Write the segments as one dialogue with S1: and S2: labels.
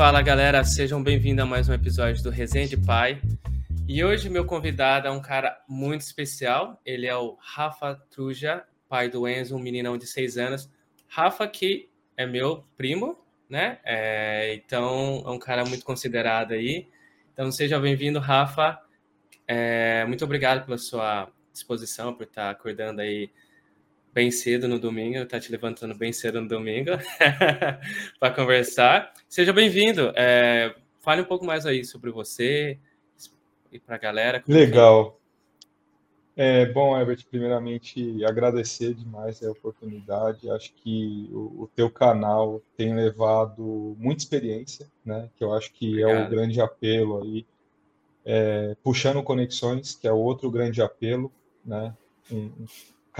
S1: Fala galera, sejam bem-vindos a mais um episódio do Resende Pai. E hoje meu convidado é um cara muito especial. Ele é o Rafa Truja, pai do Enzo, um meninão de seis anos. Rafa, que é meu primo, né? É, então é um cara muito considerado aí. Então seja bem-vindo, Rafa. É, muito obrigado pela sua disposição, por estar acordando aí bem cedo no domingo, estar te levantando bem cedo no domingo para conversar. Seja bem-vindo. É, fale um pouco mais aí sobre você, e para a galera.
S2: Legal. É, bom, Herbert, primeiramente agradecer demais a oportunidade. Acho que o, o, teu canal tem levado muita experiência, né? Que eu acho que Obrigado. é o grande apelo aí. É, puxando conexões, que é outro grande apelo, né? Um,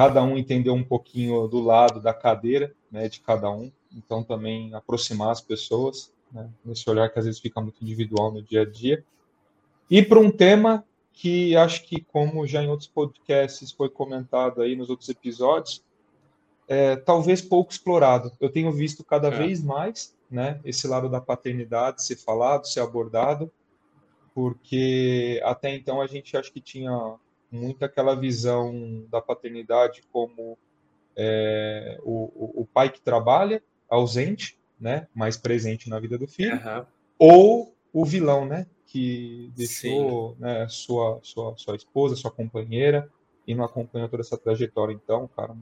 S2: cada um entender um pouquinho do lado da cadeira, né? De cada um. Então também aproximar as pessoas, né? Nesse olhar que às vezes fica muito individual no dia a dia. E para um tema que acho que, como já em outros podcasts foi comentado aí nos outros episódios, é, talvez pouco explorado. Eu tenho visto cada é. vez mais né, esse lado da paternidade ser falado, ser abordado, porque até então a gente acho que tinha muito aquela visão da paternidade como é, o, o, pai que trabalha, ausente, né, mais presente na vida do filho, uhum. ou o vilão, né, que deixou né, sua, sua, sua esposa, sua companheira, e não acompanhou toda essa trajetória. Então, cara,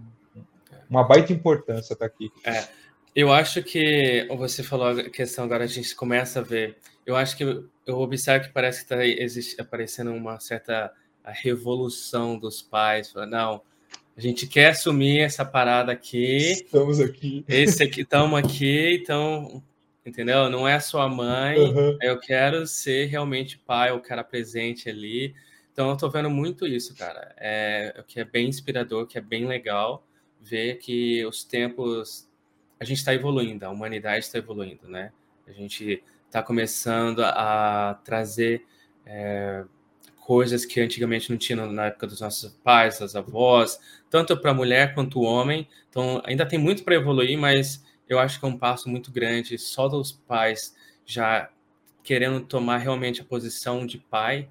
S2: uma baita importância estar tá aqui.
S1: É, eu acho que você falou a questão agora, a gente começa a ver. Eu acho que eu observo que parece que está aparecendo uma certa revolução dos pais. Não, a gente quer assumir essa parada aqui.
S2: Estamos aqui.
S1: Esse aqui, estamos aqui, então entendeu? Não é sua mãe, uhum. eu quero ser realmente pai, eu quero presente ali. Então eu tô vendo muito isso, cara. É, que é bem inspirador, que é bem legal ver que os tempos a gente está evoluindo, a humanidade está evoluindo, né? A gente está começando a trazer é, coisas que antigamente não tinham na época dos nossos pais, das avós, tanto para a mulher quanto o homem. Então ainda tem muito para evoluir, mas eu acho que é um passo muito grande só dos pais já querendo tomar realmente a posição de pai.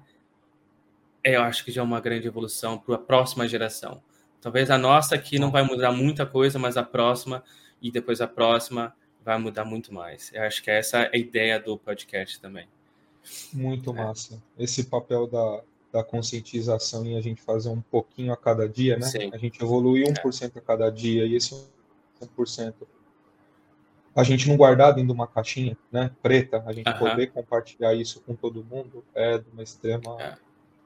S1: Eu acho que já é uma grande evolução para a próxima geração. Talvez a nossa aqui não vai mudar muita coisa, mas a próxima e depois a próxima vai mudar muito mais. Eu acho que essa é a ideia do podcast também.
S2: Muito é. massa. Esse papel da, da conscientização e a gente fazer um pouquinho a cada dia, né? Sim. A gente evolui 1% é. a cada dia e esse 1% a gente não guardar dentro de uma caixinha, né, preta, a gente poder compartilhar isso com todo mundo é de uma extrema é.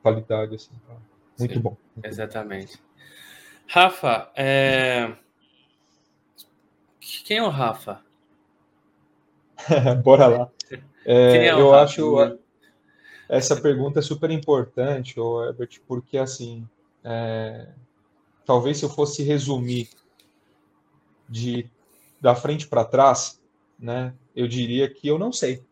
S2: qualidade, assim, tá? muito Sim, bom. Muito
S1: exatamente. Bom. Rafa, é... quem é o Rafa?
S2: Bora lá. É, eu acho essa pergunta é super importante, Herbert, porque assim, é... talvez se eu fosse resumir de da frente para trás, né, eu diria que eu não sei.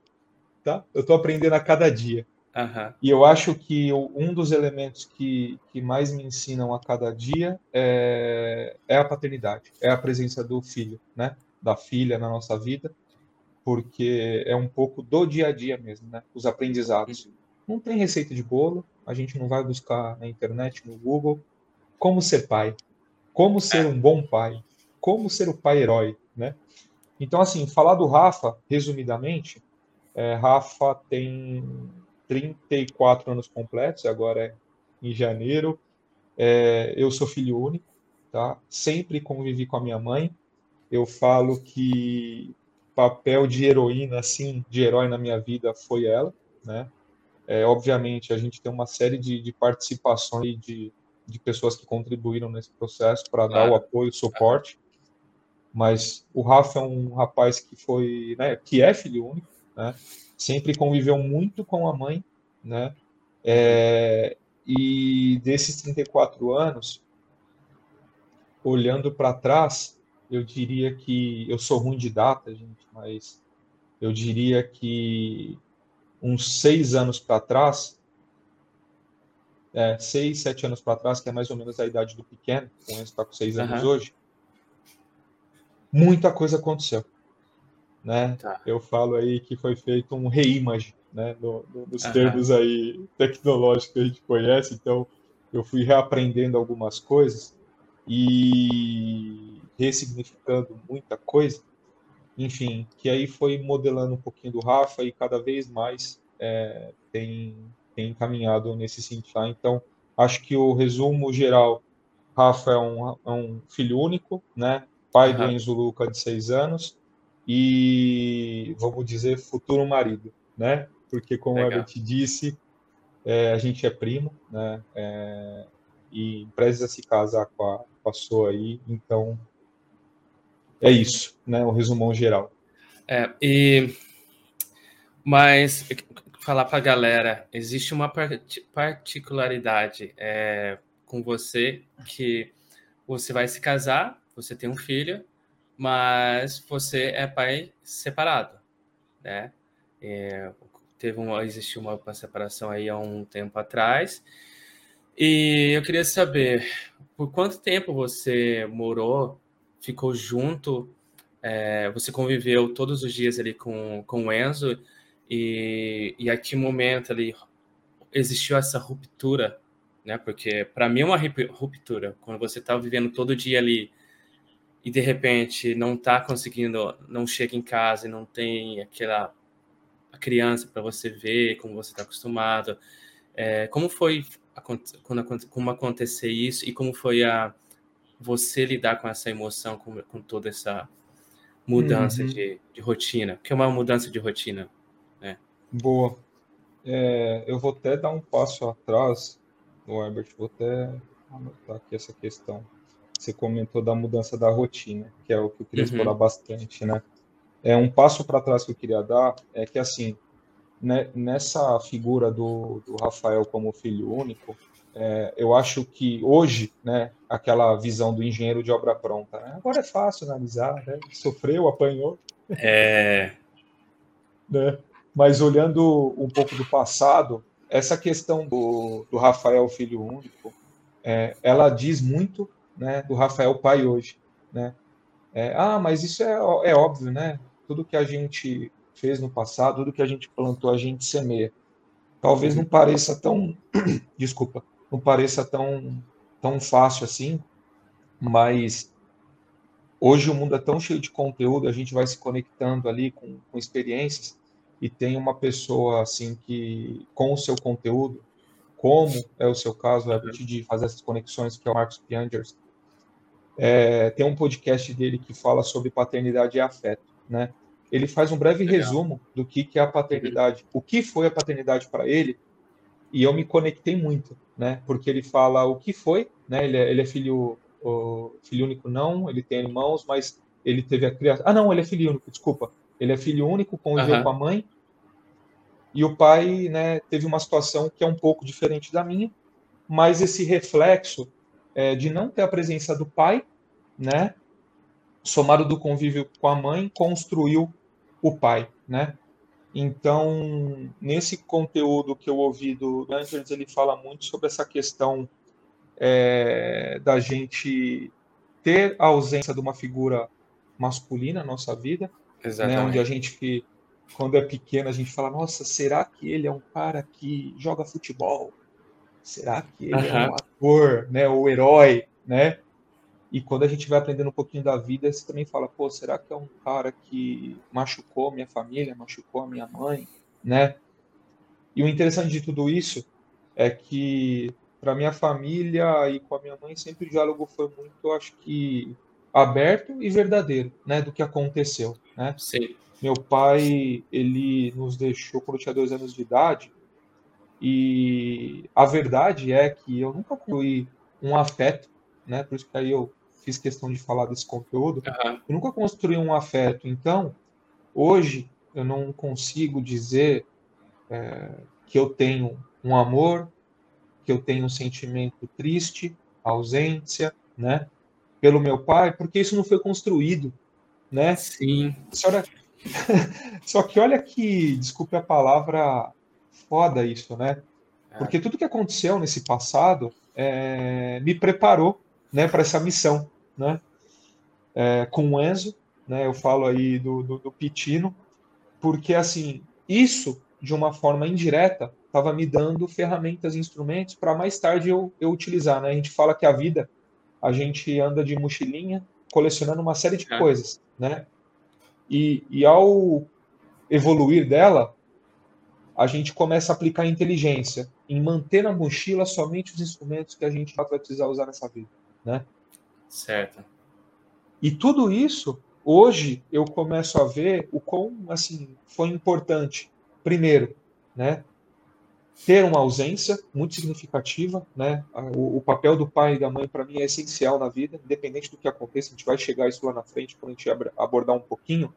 S2: Tá? Eu estou aprendendo a cada dia. Uhum. E eu acho que um dos elementos que, que mais me ensinam a cada dia é, é a paternidade, é a presença do filho, né? da filha na nossa vida, porque é um pouco do dia a dia mesmo, né? os aprendizados. Não tem receita de bolo, a gente não vai buscar na internet, no Google, como ser pai, como ser é. um bom pai, como ser o pai herói, né? Então, assim, falar do Rafa, resumidamente, é, Rafa tem 34 anos completos, agora é em janeiro. É, eu sou filho único, tá? Sempre convivi com a minha mãe. Eu falo que papel de heroína, assim, de herói na minha vida foi ela, né? É, obviamente, a gente tem uma série de, de participações de, de pessoas que contribuíram nesse processo para dar o apoio, o suporte. Mas o Rafa é um rapaz que foi, né, que é filho único, né, sempre conviveu muito com a mãe, né, é, e desses 34 anos, olhando para trás, eu diria que eu sou ruim de data, gente, mas eu diria que uns seis anos para trás, é, seis, sete anos para trás, que é mais ou menos a idade do pequeno, com esse está com seis anos uhum. hoje, muita coisa aconteceu. né? Tá. Eu falo aí que foi feito um reimage, né? No, no, nos uhum. termos aí tecnológicos que a gente conhece. Então, eu fui reaprendendo algumas coisas e ressignificando muita coisa. Enfim, que aí foi modelando um pouquinho do Rafa e cada vez mais é, tem, tem encaminhado nesse sentido. Tá? Então, acho que o resumo geral, Rafa é um, é um filho único, né? Pai uhum. do Enzo Luca de seis anos e, vamos dizer, futuro marido, né? Porque, como Legal. te disse, é, a gente é primo, né? É, e precisa se casar com a, com a sua aí, então é isso, né? O resumão geral.
S1: É, e mas falar para a galera, existe uma particularidade é, com você que você vai se casar, você tem um filho, mas você é pai separado, né? É, teve uma, existiu uma, uma separação aí há um tempo atrás. E eu queria saber por quanto tempo você morou, ficou junto, é, você conviveu todos os dias ali com, com o Enzo e, e a que momento ali existiu essa ruptura, né? Porque para mim é uma ruptura quando você está vivendo todo dia ali e de repente não está conseguindo, não chega em casa e não tem aquela criança para você ver como você está acostumado. É, como foi quando como acontecer isso e como foi a você lidar com essa emoção, com, com toda essa mudança uhum. de, de rotina? que é uma mudança de rotina? Né?
S2: Boa. É, eu vou até dar um passo atrás, o Herbert, vou até anotar aqui essa questão. Você comentou da mudança da rotina, que é o que eu queria uhum. explorar bastante, né? É um passo para trás que eu queria dar é que assim, né, nessa figura do, do, Rafael como filho único, é, eu acho que hoje, né, aquela visão do engenheiro de obra pronta, né, agora é fácil analisar, né, sofreu, apanhou.
S1: É.
S2: né, mas olhando um pouco do passado, essa questão do, do Rafael filho único, é, ela diz muito, né, do Rafael pai hoje, né. É, ah, mas isso é, é óbvio, né? tudo que a gente fez no passado, tudo que a gente plantou, a gente semeia. Talvez não pareça tão, desculpa, não pareça tão, tão fácil assim, mas hoje o mundo é tão cheio de conteúdo, a gente vai se conectando ali com, com experiências e tem uma pessoa assim que com o seu conteúdo, como é o seu caso, é de fazer essas conexões, que é o Marcos Piangers, é, tem um podcast dele que fala sobre paternidade e afeto, né? ele faz um breve Legal. resumo do que, que é a paternidade, o que foi a paternidade para ele, e eu me conectei muito, né? Porque ele fala o que foi, né? Ele é, ele é filho, o, filho único, não, ele tem irmãos, mas ele teve a criação. Ah, não, ele é filho único, desculpa. Ele é filho único, conviveu uhum. com a mãe, e o pai, né, teve uma situação que é um pouco diferente da minha, mas esse reflexo é, de não ter a presença do pai, né? Somado do convívio com a mãe, construiu o pai, né? Então, nesse conteúdo que eu ouvi do Andrews, ele fala muito sobre essa questão é, da gente ter a ausência de uma figura masculina na nossa vida, né, onde a gente, quando é pequeno, a gente fala, nossa, será que ele é um cara que joga futebol? Será que ele é um ator, né, ou herói, né? E quando a gente vai aprendendo um pouquinho da vida, você também fala, pô, será que é um cara que machucou minha família, machucou a minha mãe, né? E o interessante de tudo isso é que para minha família e com a minha mãe sempre o diálogo foi muito, acho que aberto e verdadeiro, né, do que aconteceu, né?
S1: Sim.
S2: Meu pai, ele nos deixou quando eu tinha dois anos de idade e a verdade é que eu nunca fui um afeto, né? Por isso que aí eu fiz questão de falar desse conteúdo, uhum. eu nunca construí um afeto. Então, hoje, eu não consigo dizer é, que eu tenho um amor, que eu tenho um sentimento triste, ausência, né? Pelo meu pai, porque isso não foi construído, né?
S1: Sim.
S2: Senhora... Só que olha que, desculpe a palavra, foda isso, né? É. Porque tudo que aconteceu nesse passado é, me preparou né, para essa missão, né? É, com o Enzo, né? Eu falo aí do, do, do Pitino, porque assim, isso de uma forma indireta estava me dando ferramentas e instrumentos para mais tarde eu, eu utilizar, né? A gente fala que a vida a gente anda de mochilinha colecionando uma série de é. coisas, né? E, e ao evoluir dela, a gente começa a aplicar inteligência em manter na mochila somente os instrumentos que a gente vai precisar usar nessa vida, né?
S1: Certo.
S2: E tudo isso, hoje, eu começo a ver o quão, assim, foi importante. Primeiro, né? Ter uma ausência muito significativa, né? O, o papel do pai e da mãe, para mim, é essencial na vida, independente do que aconteça. A gente vai chegar isso lá na frente, quando a gente abordar um pouquinho,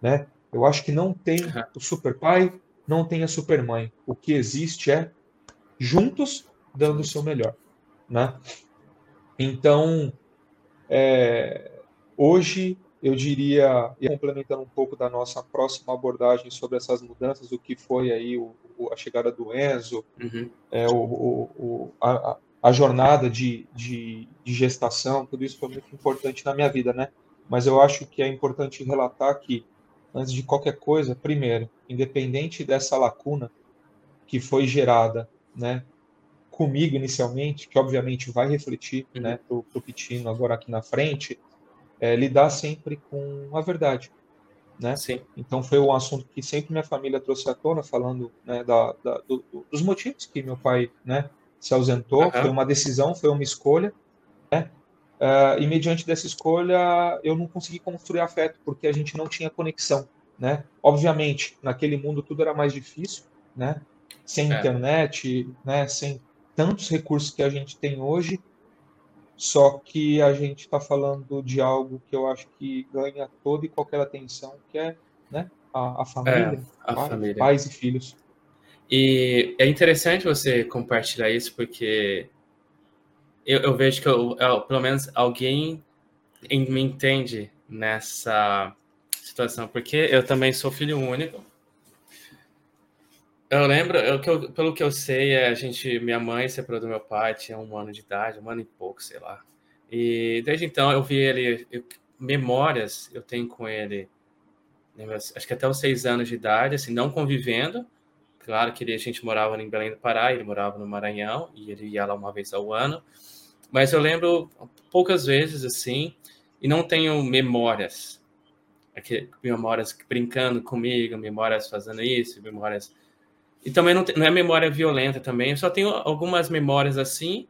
S2: né? Eu acho que não tem o super pai, não tem a super mãe. O que existe é juntos dando o seu melhor, né? Então, é, hoje eu diria, e complementando um pouco da nossa próxima abordagem sobre essas mudanças, o que foi aí o, o, a chegada do Enzo, uhum. é, o, a, a, jornada de, de, de, gestação, tudo isso foi muito importante na minha vida, né? Mas eu acho que é importante relatar que antes de qualquer coisa, primeiro, independente dessa lacuna que foi gerada, né, comigo inicialmente, que obviamente vai refletir, uhum. né, pro, pro Pitino agora aqui na frente, é, lidar sempre com a verdade, né?
S1: Sim.
S2: Então foi um assunto que sempre minha família trouxe à tona, falando né, da, da do, dos motivos que meu pai, né, se ausentou. Uhum. Foi uma decisão, foi uma escolha, né? Uh, e mediante dessa escolha, eu não consegui construir afeto, porque a gente não tinha conexão, né? Obviamente, naquele mundo tudo era mais difícil, né? Sem é. internet, né? Sem tantos recursos que a gente tem hoje, só que a gente está falando de algo que eu acho que ganha toda e qualquer atenção, que é né, a, a família, é, a família. pais e filhos.
S1: E é interessante você compartilhar isso, porque eu, eu vejo que eu, eu, pelo menos alguém me entende nessa situação, porque eu também sou filho único. Eu lembro, eu, pelo que eu sei, é, a gente, minha mãe separou do meu pai, tinha um ano de idade, um ano e pouco, sei lá. E desde então eu vi ele, eu, memórias eu tenho com ele, acho que até os seis anos de idade, assim, não convivendo. Claro que ele, a gente morava em Belém do Pará, ele morava no Maranhão, e ele ia lá uma vez ao ano. Mas eu lembro poucas vezes assim, e não tenho memórias. Aqui, memórias brincando comigo, memórias fazendo isso, memórias. E também não, não é memória violenta também, eu só tenho algumas memórias assim,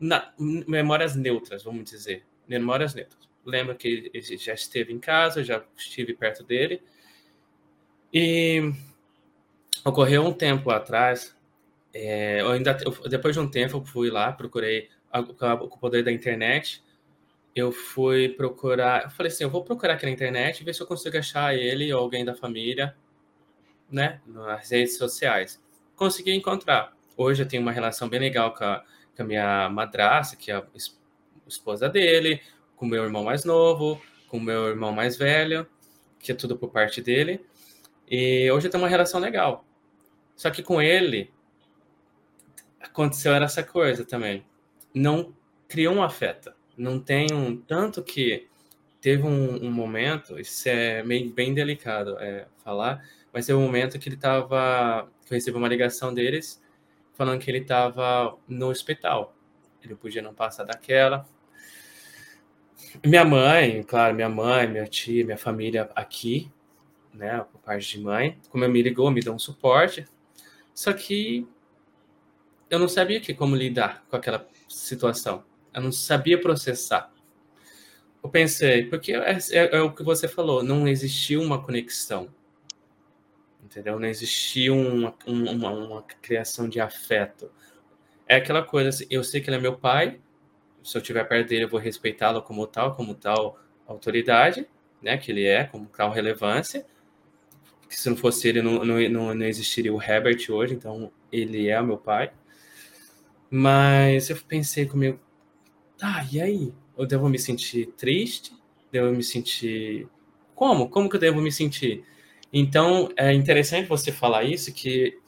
S1: na, memórias neutras, vamos dizer. Memórias neutras. Lembro que ele já esteve em casa, já estive perto dele. E ocorreu um tempo atrás, é, eu ainda, eu, depois de um tempo, eu fui lá, procurei com o poder da internet. Eu fui procurar, eu falei assim, eu vou procurar aqui na internet ver se eu consigo achar ele ou alguém da família, né, nas redes sociais. Consegui encontrar. Hoje eu tenho uma relação bem legal com a, com a minha madrasta, que é a esposa dele, com meu irmão mais novo, com meu irmão mais velho, que é tudo por parte dele. E hoje eu tenho uma relação legal. Só que com ele, aconteceu essa coisa também. Não criou um afeto. Não tem um. Tanto que teve um, um momento, isso é meio bem delicado é, falar, mas teve um momento que ele estava. que eu recebi uma ligação deles falando que ele estava no hospital. Ele podia não passar daquela. Minha mãe, claro, minha mãe, minha tia, minha família aqui, né, por parte de mãe, como me ligou, me deu um suporte. Só que eu não sabia que como lidar com aquela situação. Eu não sabia processar. Eu pensei, porque é, é, é o que você falou, não existiu uma conexão. Entendeu? Não existiu uma, uma, uma criação de afeto. É aquela coisa, assim, eu sei que ele é meu pai, se eu estiver perto dele, eu vou respeitá-lo como tal, como tal autoridade, né, que ele é, como tal relevância. Que se não fosse ele, não, não, não existiria o Herbert hoje, então ele é meu pai. Mas eu pensei comigo, tá, e aí? Eu devo me sentir triste? Devo me sentir. Como? Como que eu devo me sentir? Então, é interessante você falar isso, que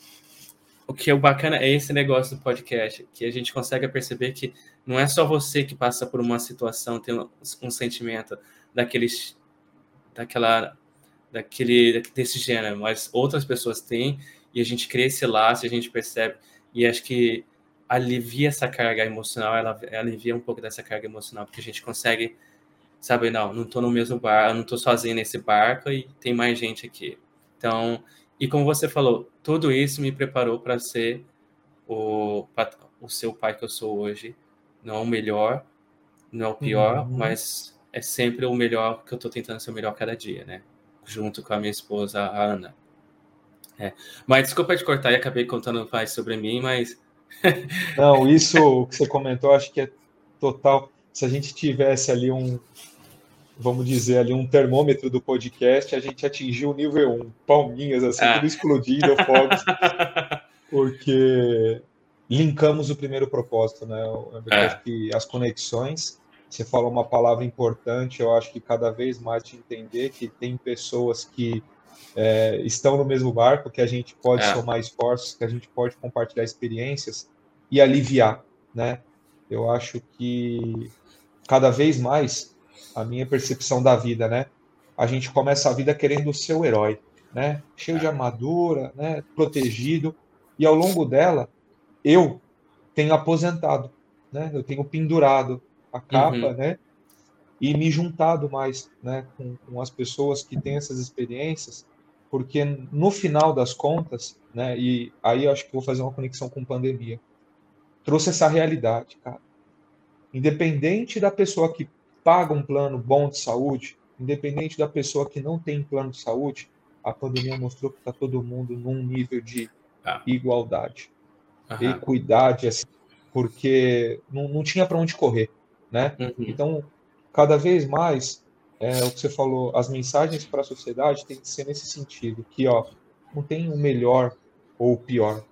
S1: o que é bacana é esse negócio do podcast, que a gente consegue perceber que não é só você que passa por uma situação, tem um, sentimento, daqueles, daquela, daquele, desse gênero, mas outras pessoas têm e a gente cria esse laço, a gente percebe e acho que alivia essa carga emocional, ela alivia um pouco dessa carga emocional, porque a gente consegue sabe, não, não tô no mesmo barco, não tô sozinho nesse barco e tem mais gente aqui. Então, e como você falou, tudo isso me preparou para ser o, o seu pai que eu sou hoje. Não o melhor, não é o pior, uhum. mas é sempre o melhor que eu tô tentando ser o melhor cada dia, né? Junto com a minha esposa, a Ana. É. Mas desculpa te cortar e acabei contando mais sobre mim, mas.
S2: não, isso que você comentou, acho que é total. Se a gente tivesse ali um, vamos dizer ali, um termômetro do podcast, a gente atingiu o nível 1, palminhas, assim, ah. tudo explodindo, fogos, porque linkamos o primeiro propósito, né? Eu é. acho que as conexões, você falou uma palavra importante, eu acho que cada vez mais de entender que tem pessoas que é, estão no mesmo barco, que a gente pode é. somar esforços, que a gente pode compartilhar experiências e aliviar, né? Eu acho que cada vez mais a minha percepção da vida, né? A gente começa a vida querendo ser o herói, né? Cheio de armadura, né? Protegido. E ao longo dela, eu tenho aposentado, né? Eu tenho pendurado a capa, uhum. né? E me juntado mais, né? Com, com as pessoas que têm essas experiências, porque no final das contas, né? E aí eu acho que vou fazer uma conexão com pandemia. Trouxe essa realidade, cara. Independente da pessoa que paga um plano bom de saúde, independente da pessoa que não tem plano de saúde, a pandemia mostrou que está todo mundo num nível de ah. igualdade, Aham. equidade, assim, porque não, não tinha para onde correr, né? Uhum. Então, cada vez mais, é, o que você falou, as mensagens para a sociedade tem que ser nesse sentido, que ó, não tem o melhor ou o pior.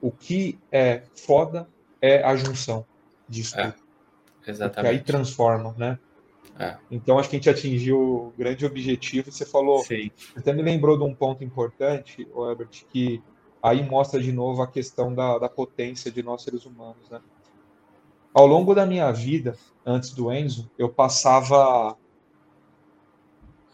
S2: O que é foda é a junção disso é. tudo. Exatamente. Porque aí transforma, né? É. Então acho que a gente atingiu o grande objetivo. Você falou, Sim. até me lembrou de um ponto importante, Herbert, que aí mostra de novo a questão da, da potência de nós seres humanos, né? Ao longo da minha vida, antes do Enzo, eu passava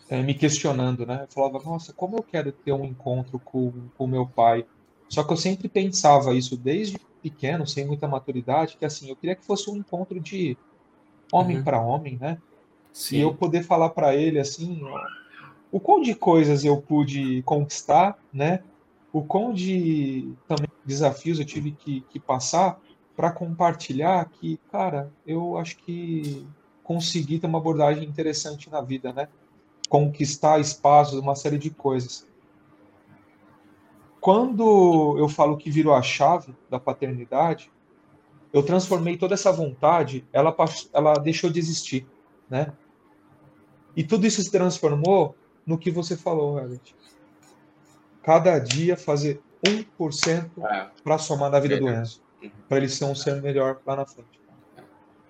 S2: é, me questionando, né? Eu falava, nossa, como eu quero ter um encontro com o meu pai. Só que eu sempre pensava isso desde pequeno, sem muita maturidade, que assim, eu queria que fosse um encontro de homem uhum. para homem, né? Sim. E eu poder falar para ele assim, o quão de coisas eu pude conquistar, né? O quão de também desafios eu tive que, que passar para compartilhar que, cara, eu acho que consegui ter uma abordagem interessante na vida, né? Conquistar espaços, uma série de coisas quando eu falo que virou a chave da paternidade, eu transformei toda essa vontade, ela, ela deixou de existir, né? E tudo isso se transformou no que você falou, Herbert. Cada dia fazer 1% é. para somar na vida do Enzo, para ele ser um ser melhor lá na frente.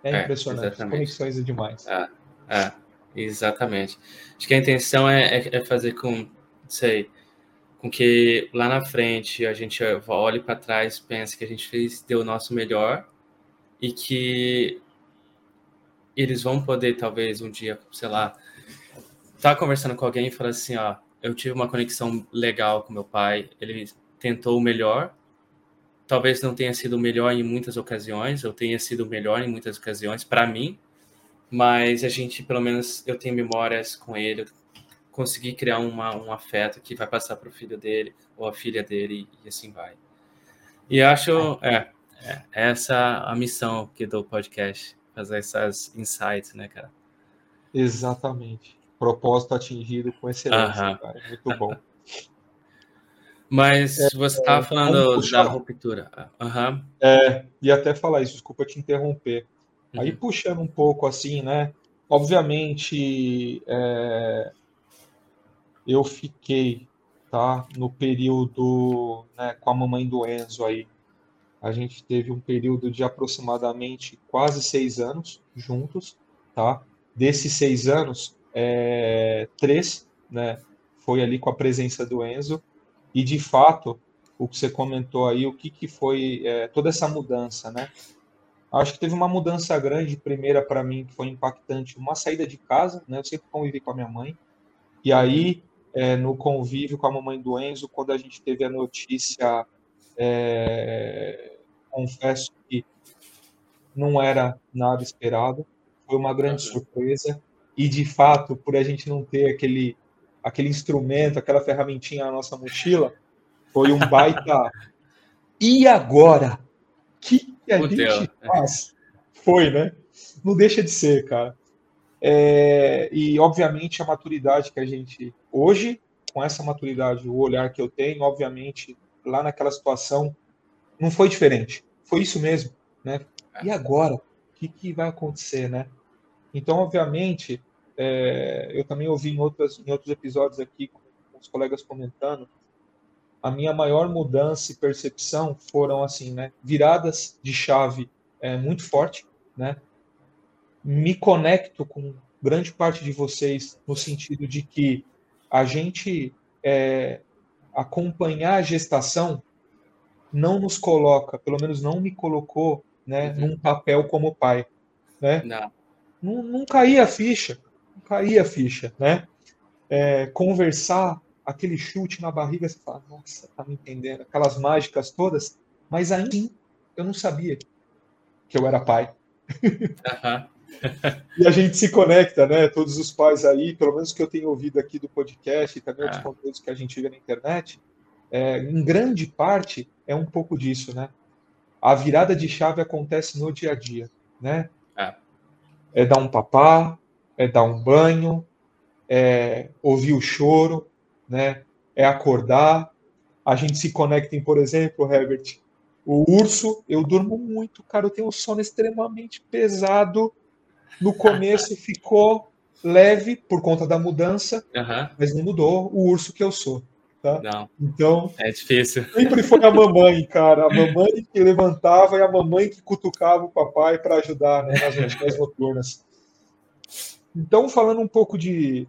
S2: É, é impressionante, exatamente. conexões é demais.
S1: É, é, exatamente. Acho que a intenção é, é, é fazer com, sei, com que lá na frente a gente olhe para trás, pense que a gente fez, deu o nosso melhor e que eles vão poder talvez um dia, sei lá, tá conversando com alguém e falar assim, ó, eu tive uma conexão legal com meu pai, ele tentou o melhor, talvez não tenha sido o melhor em muitas ocasiões, eu tenha sido o melhor em muitas ocasiões para mim, mas a gente, pelo menos, eu tenho memórias com ele, conseguir criar uma, um afeto que vai passar para o filho dele ou a filha dele e assim vai. E acho, é, é essa a missão aqui do podcast, fazer essas insights, né, cara?
S2: Exatamente. Propósito atingido com excelência, uh -huh. cara. Muito bom.
S1: Mas é, você estava é, falando da ruptura.
S2: Uhum. É, e até falar isso, desculpa te interromper. Uhum. Aí puxando um pouco assim, né? Obviamente, é, eu fiquei tá, no período né, com a mamãe do Enzo aí. A gente teve um período de aproximadamente quase seis anos juntos, tá? Desses seis anos, é, três, né, foi ali com a presença do Enzo e de fato o que você comentou aí, o que que foi é, toda essa mudança, né? Acho que teve uma mudança grande, primeira para mim, que foi impactante, uma saída de casa, né? Eu sempre convivi com a minha mãe. E aí, é, no convívio com a mamãe do Enzo, quando a gente teve a notícia, é, confesso que não era nada esperado, foi uma grande surpresa. E, de fato, por a gente não ter aquele, aquele instrumento, aquela ferramentinha na nossa mochila, foi um baita. e agora? O que a o gente faz? Foi, né? Não deixa de ser, cara. É, e, obviamente, a maturidade que a gente. Hoje, com essa maturidade, o olhar que eu tenho, obviamente, lá naquela situação, não foi diferente. Foi isso mesmo, né? E agora? O que, que vai acontecer, né? Então, obviamente, é, eu também ouvi em, outras, em outros episódios aqui, com os colegas comentando, a minha maior mudança e percepção foram assim, né, viradas de chave é, muito forte, né? Me conecto com grande parte de vocês no sentido de que a gente é, acompanhar a gestação não nos coloca, pelo menos não me colocou, né, uhum. num papel como pai, né? Não não, não caía a ficha, não caía a ficha, né? É, conversar, aquele chute na barriga, você fala, nossa, tá me entendendo, aquelas mágicas todas, mas ainda assim, eu não sabia que eu era pai. E a gente se conecta, né? Todos os pais aí, pelo menos que eu tenho ouvido aqui do podcast e também outros ah. conteúdos que a gente vê na internet, é, em grande parte é um pouco disso, né? A virada de chave acontece no dia a dia, né? é dar um papá, é dar um banho, é ouvir o choro, né? É acordar. A gente se conecta em, por exemplo, Herbert, o urso, eu durmo muito, cara, eu tenho um sono extremamente pesado. No começo ficou leve por conta da mudança, uhum. mas não mudou o urso que eu sou. Tá?
S1: Não.
S2: Então.
S1: É difícil.
S2: Sempre foi a mamãe, cara. A mamãe que levantava e a mamãe que cutucava o papai para ajudar né, nas rotinas noturnas. Então, falando um pouco de,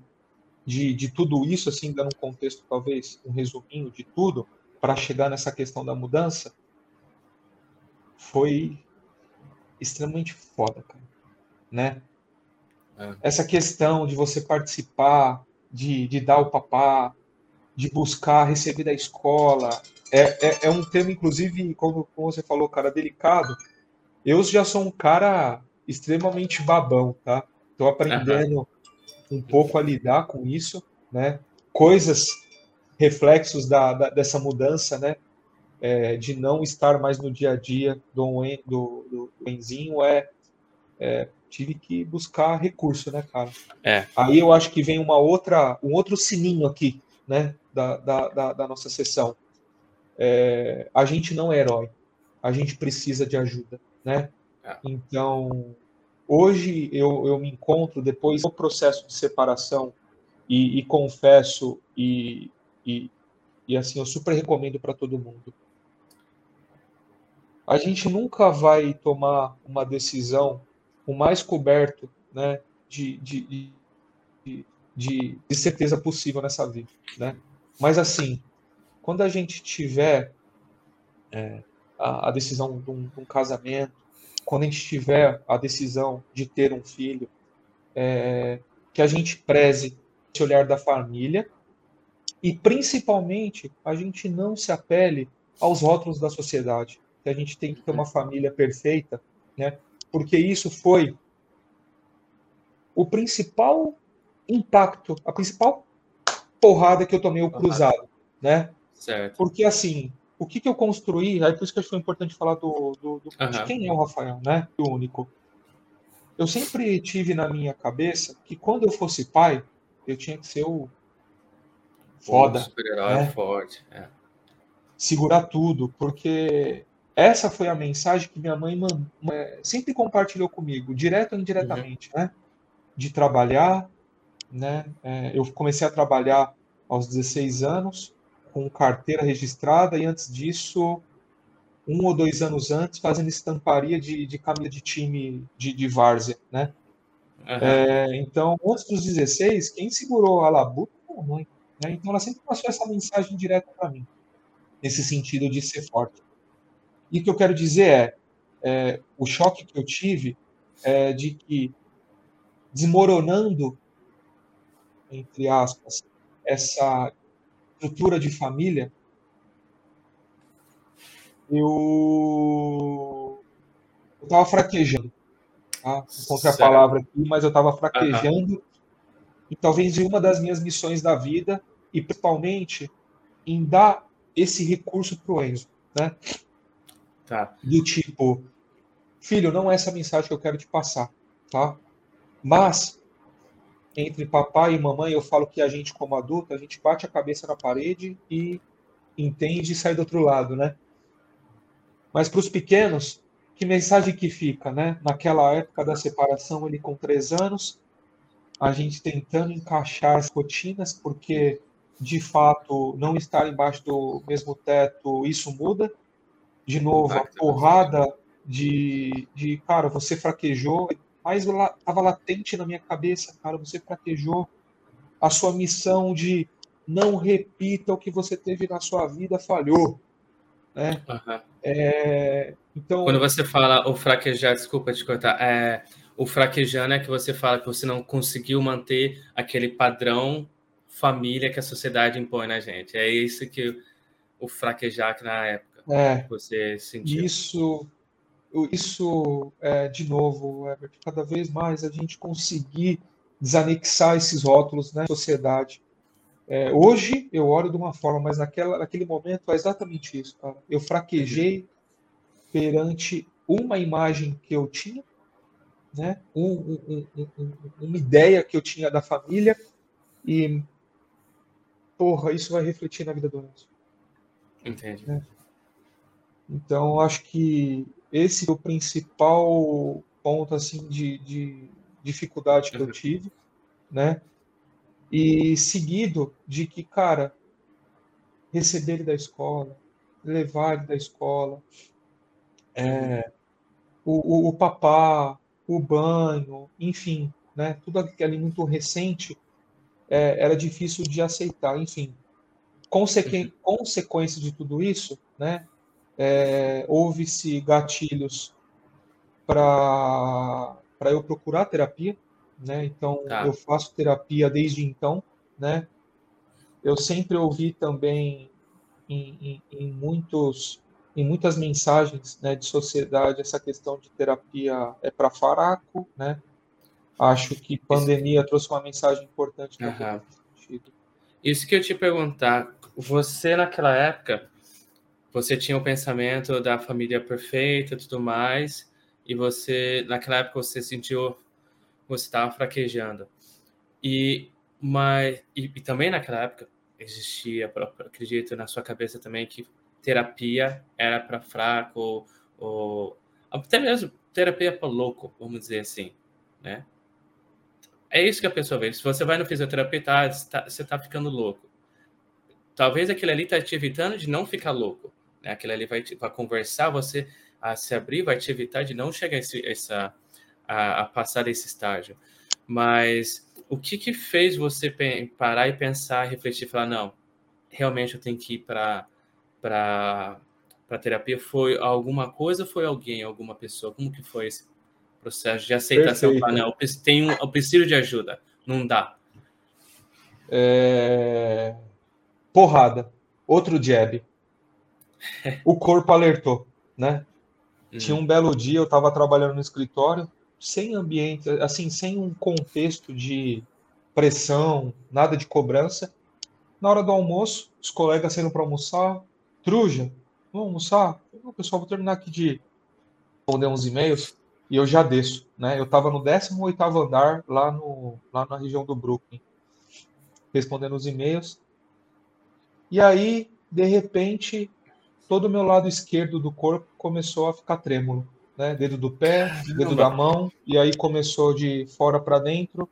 S2: de, de, tudo isso, assim, dando um contexto, talvez, um resuminho de tudo, para chegar nessa questão da mudança, foi extremamente foda, cara. Né? É. Essa questão de você participar, de, de dar o papá, de buscar receber da escola. É, é, é um tema, inclusive, como, como, você falou, cara, delicado. Eu já sou um cara extremamente babão, tá? Estou aprendendo uhum. um pouco a lidar com isso, né? Coisas, reflexos da, da dessa mudança, né? É, de não estar mais no dia a dia do, do, do, Enzinho é, é tive que buscar recurso, né, cara?
S1: É.
S2: Aí eu acho que vem uma outra, um outro sininho aqui, né, da, da, da, da nossa sessão. É, a gente não é herói, a gente precisa de ajuda, né? É. Então, hoje eu, eu me encontro depois do processo de separação e, e confesso e, e, e assim eu super recomendo para todo mundo. A gente nunca vai tomar uma decisão o mais coberto, né, de, de, de, de, certeza possível nessa vida, né? Mas assim, quando a gente tiver é, a, a, decisão de um, de um, casamento, quando a gente tiver a decisão de ter um filho, é, que a gente preze esse olhar da família e principalmente a gente não se apele aos rótulos da sociedade, que a gente tem que ter uma família perfeita, né? Porque isso foi o principal impacto, a principal porrada que eu tomei o cruzado, né?
S1: Certo.
S2: Porque assim, o que, que eu construí, aí por isso que acho que foi importante falar do, do, do uhum. de quem é o Rafael, né? O único. Eu sempre tive na minha cabeça que quando eu fosse pai, eu tinha que ser o foda.
S1: Super-herói né? forte. É.
S2: Segurar tudo, porque essa foi a mensagem que minha mãe sempre compartilhou comigo, direto ou indiretamente, uhum. né? De trabalhar, né? É, eu comecei a trabalhar aos 16 anos, com carteira registrada, e antes disso, um ou dois anos antes, fazendo estamparia de, de camisa de time de, de várzea, né? Uhum. É, então, antes dos 16, quem segurou a labuta foi a mãe. Né? Então, ela sempre passou essa mensagem direta para mim, nesse sentido de ser forte. E o que eu quero dizer é, é, o choque que eu tive é de que desmoronando, entre aspas, essa estrutura de família, eu estava fraquejando. Tá? Encontrei a palavra aqui, mas eu estava fraquejando. Uhum. E talvez uma das minhas missões da vida, e principalmente em dar esse recurso para o Enzo. Né?
S1: Tá.
S2: Do tipo, filho, não é essa mensagem que eu quero te passar. Tá? Mas, entre papai e mamãe, eu falo que a gente, como adulto, a gente bate a cabeça na parede e entende e sai do outro lado, né? Mas para os pequenos, que mensagem que fica, né? Naquela época da separação, ele com três anos, a gente tentando encaixar as rotinas, porque de fato não estar embaixo do mesmo teto, isso muda. De novo, a porrada de, de cara, você fraquejou, mas estava latente na minha cabeça, cara, você fraquejou. A sua missão de não repita o que você teve na sua vida falhou. Né? Uhum. É, então...
S1: Quando você fala o fraquejar, desculpa te cortar, é, o fraquejando é que você fala que você não conseguiu manter aquele padrão família que a sociedade impõe na gente. É isso que o fraquejar na época
S2: é,
S1: você sentiu.
S2: Isso, isso é, de novo, cada vez mais a gente conseguir desanexar esses rótulos na né, sociedade. É, hoje eu olho de uma forma, mas naquela, naquele momento é exatamente isso. Cara. Eu fraquejei perante uma imagem que eu tinha, né? Um, um, um, uma ideia que eu tinha da família e porra, isso vai refletir na vida do Enzo.
S1: Entendi.
S2: Né? Então, acho que esse é o principal ponto assim de, de dificuldade que eu tive, né? E seguido de que, cara, receber ele da escola, levar ele da escola, é, o, o, o, papá, o banho, enfim, né? Tudo aquilo muito recente é, era difícil de aceitar, enfim. Consequ... Uhum. Consequência de tudo isso, né? É, houve-se gatilhos para eu procurar terapia, né? Então, tá. eu faço terapia desde então, né? Eu sempre ouvi também em, em, em muitos em muitas mensagens né, de sociedade essa questão de terapia é para faraco, né? Acho que pandemia trouxe uma mensagem importante
S1: uhum. Isso que eu te perguntar, você naquela época, você tinha o pensamento da família perfeita e tudo mais, e você naquela época você sentiu você estava fraquejando. E, mas, e, e, também naquela época existia, acredito, na sua cabeça também que terapia era para fraco, ou, ou, até mesmo terapia para louco, vamos dizer assim, né? É isso que a pessoa vê. Se você vai no fisioterapeuta, tá, tá, você está ficando louco. Talvez aquele ali está te evitando de não ficar louco. Né? Aquele ali vai, vai conversar, você a se abrir, vai te evitar de não chegar a esse, essa, a, a passar desse estágio. Mas o que, que fez você parar e pensar, refletir, falar não, realmente eu tenho que ir para para para terapia? Foi alguma coisa? Foi alguém, alguma pessoa? Como que foi esse processo de aceitação? Falar, não, eu tenho, eu preciso de ajuda. Não dá.
S2: É... Porrada. Outro jab. O corpo alertou, né? Hum. Tinha um belo dia, eu estava trabalhando no escritório, sem ambiente, assim, sem um contexto de pressão, nada de cobrança. Na hora do almoço, os colegas saíram para almoçar. Truja, vamos almoçar? Não, pessoal, vou terminar aqui de responder uns e-mails e eu já desço, né? Eu estava no 18 andar, lá, no, lá na região do Brooklyn, respondendo os e-mails. E aí, de repente, todo o meu lado esquerdo do corpo começou a ficar trêmulo né? Dedo do pé, dedo da mão, e aí começou de fora para dentro,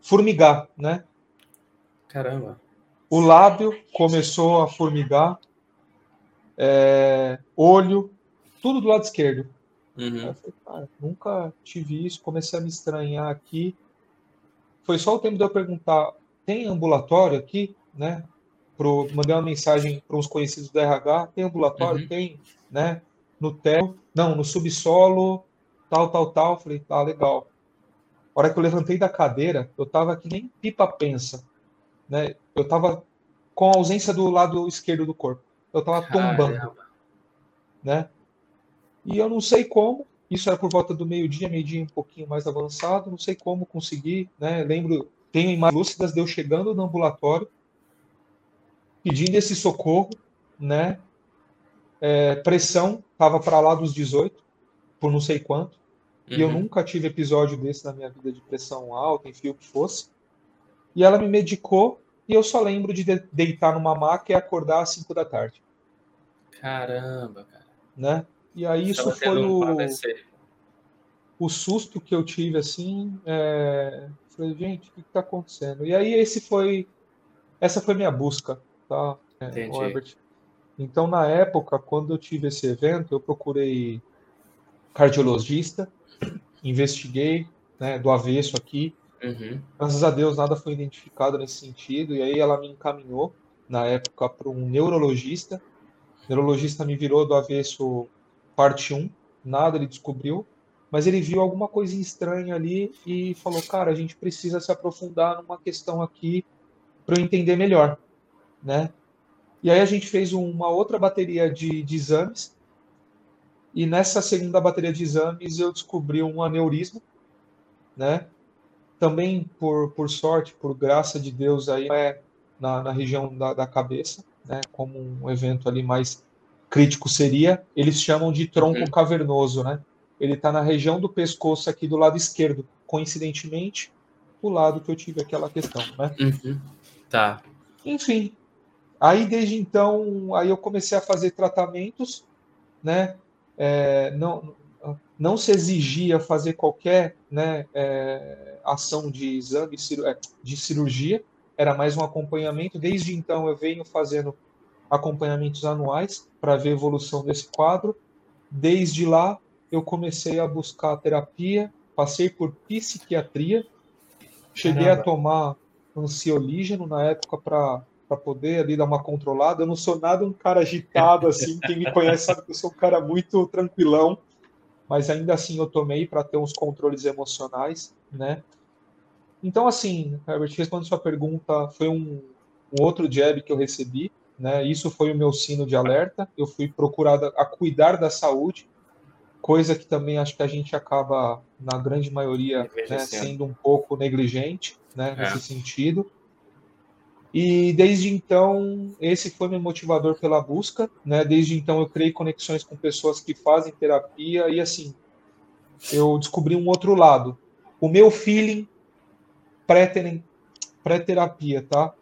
S2: formigar, né?
S1: Caramba.
S2: O lábio começou a formigar, é, olho, tudo do lado esquerdo.
S1: Uhum.
S2: Eu falei, cara, nunca tive isso, comecei a me estranhar aqui. Foi só o tempo de eu perguntar, tem ambulatório aqui, né? Pro, mandei uma mensagem para uns conhecidos do RH, tem ambulatório? Uhum. Tem, né? no teto, não, no subsolo, tal, tal, tal. Falei, tá, legal. A hora que eu levantei da cadeira, eu tava que nem pipa pensa, né? Eu tava com a ausência do lado esquerdo do corpo. Eu tava tombando, Caramba. né? E eu não sei como, isso era por volta do meio-dia, meio-dia um pouquinho mais avançado, não sei como consegui, né? Lembro, tenho imagens lúcidas de eu chegando no ambulatório, pedindo esse socorro, né? É, pressão estava para lá dos 18, por não sei quanto. Uhum. E eu uhum. nunca tive episódio desse na minha vida de pressão alta, enfim, o que fosse. E ela me medicou e eu só lembro de deitar numa maca e acordar às 5 da tarde.
S1: Caramba, cara.
S2: Né? E aí isso foi o, o susto que eu tive, assim, é... falei, gente, o que está acontecendo? E aí esse foi, essa foi minha busca, tá, é, Herbert? Então, na época, quando eu tive esse evento, eu procurei cardiologista, investiguei, né, do avesso aqui, uhum. graças a Deus nada foi identificado nesse sentido, e aí ela me encaminhou, na época, para um neurologista, o neurologista me virou do avesso parte 1, nada ele descobriu, mas ele viu alguma coisa estranha ali e falou: cara, a gente precisa se aprofundar numa questão aqui para eu entender melhor, né? E aí a gente fez uma outra bateria de, de, exames e nessa segunda bateria de exames eu descobri um aneurisma, né? Também por, por sorte, por graça de Deus aí é na, na região da, da cabeça, né? Como um evento ali mais crítico seria, eles chamam de tronco uhum. cavernoso, né? Ele está na região do pescoço aqui do lado esquerdo, coincidentemente, o lado que eu tive aquela questão, né?
S1: Uhum. Tá.
S2: Enfim, aí desde então, aí eu comecei a fazer tratamentos, né? É, não, não se exigia fazer qualquer né, é, ação de exame é, de cirurgia, era mais um acompanhamento. Desde então eu venho fazendo acompanhamentos anuais para ver a evolução desse quadro. Desde lá, eu comecei a buscar terapia, passei por psiquiatria, cheguei Caramba. a tomar ansiolígeno na época para para poder ali dar uma controlada. Eu não sou nada um cara agitado assim. Quem me conhece sabe que eu sou um cara muito tranquilão, mas ainda assim eu tomei para ter uns controles emocionais, né? Então assim, Herbert, respondendo sua pergunta, foi um, um outro jab que eu recebi né? Isso foi o meu sino de alerta. Eu fui procurado a cuidar da saúde, coisa que também acho que a gente acaba, na grande maioria, né, sendo um pouco negligente né, é. nesse sentido. E desde então, esse foi meu motivador pela busca. Né? Desde então, eu criei conexões com pessoas que fazem terapia e, assim, eu descobri um outro lado. O meu feeling pré-terapia, tá?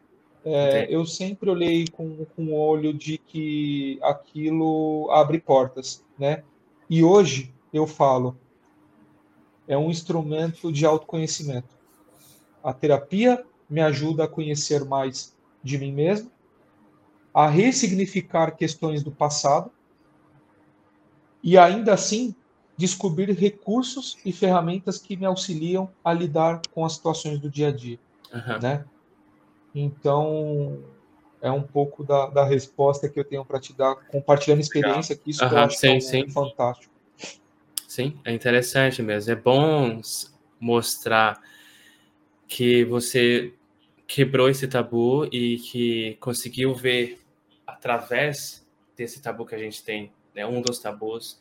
S2: é, eu sempre olhei com, com o olho de que aquilo abre portas, né? E hoje eu falo, é um instrumento de autoconhecimento. A terapia me ajuda a conhecer mais de mim mesmo, a ressignificar questões do passado e ainda assim descobrir recursos e ferramentas que me auxiliam a lidar com as situações do dia a dia, uhum. né? Então, é um pouco da, da resposta que eu tenho para te dar, compartilhando experiência, que isso uhum, eu acho sim, é sim. fantástico.
S1: Sim, é interessante mesmo. É bom mostrar que você quebrou esse tabu e que conseguiu ver através desse tabu que a gente tem, né, um dos tabus.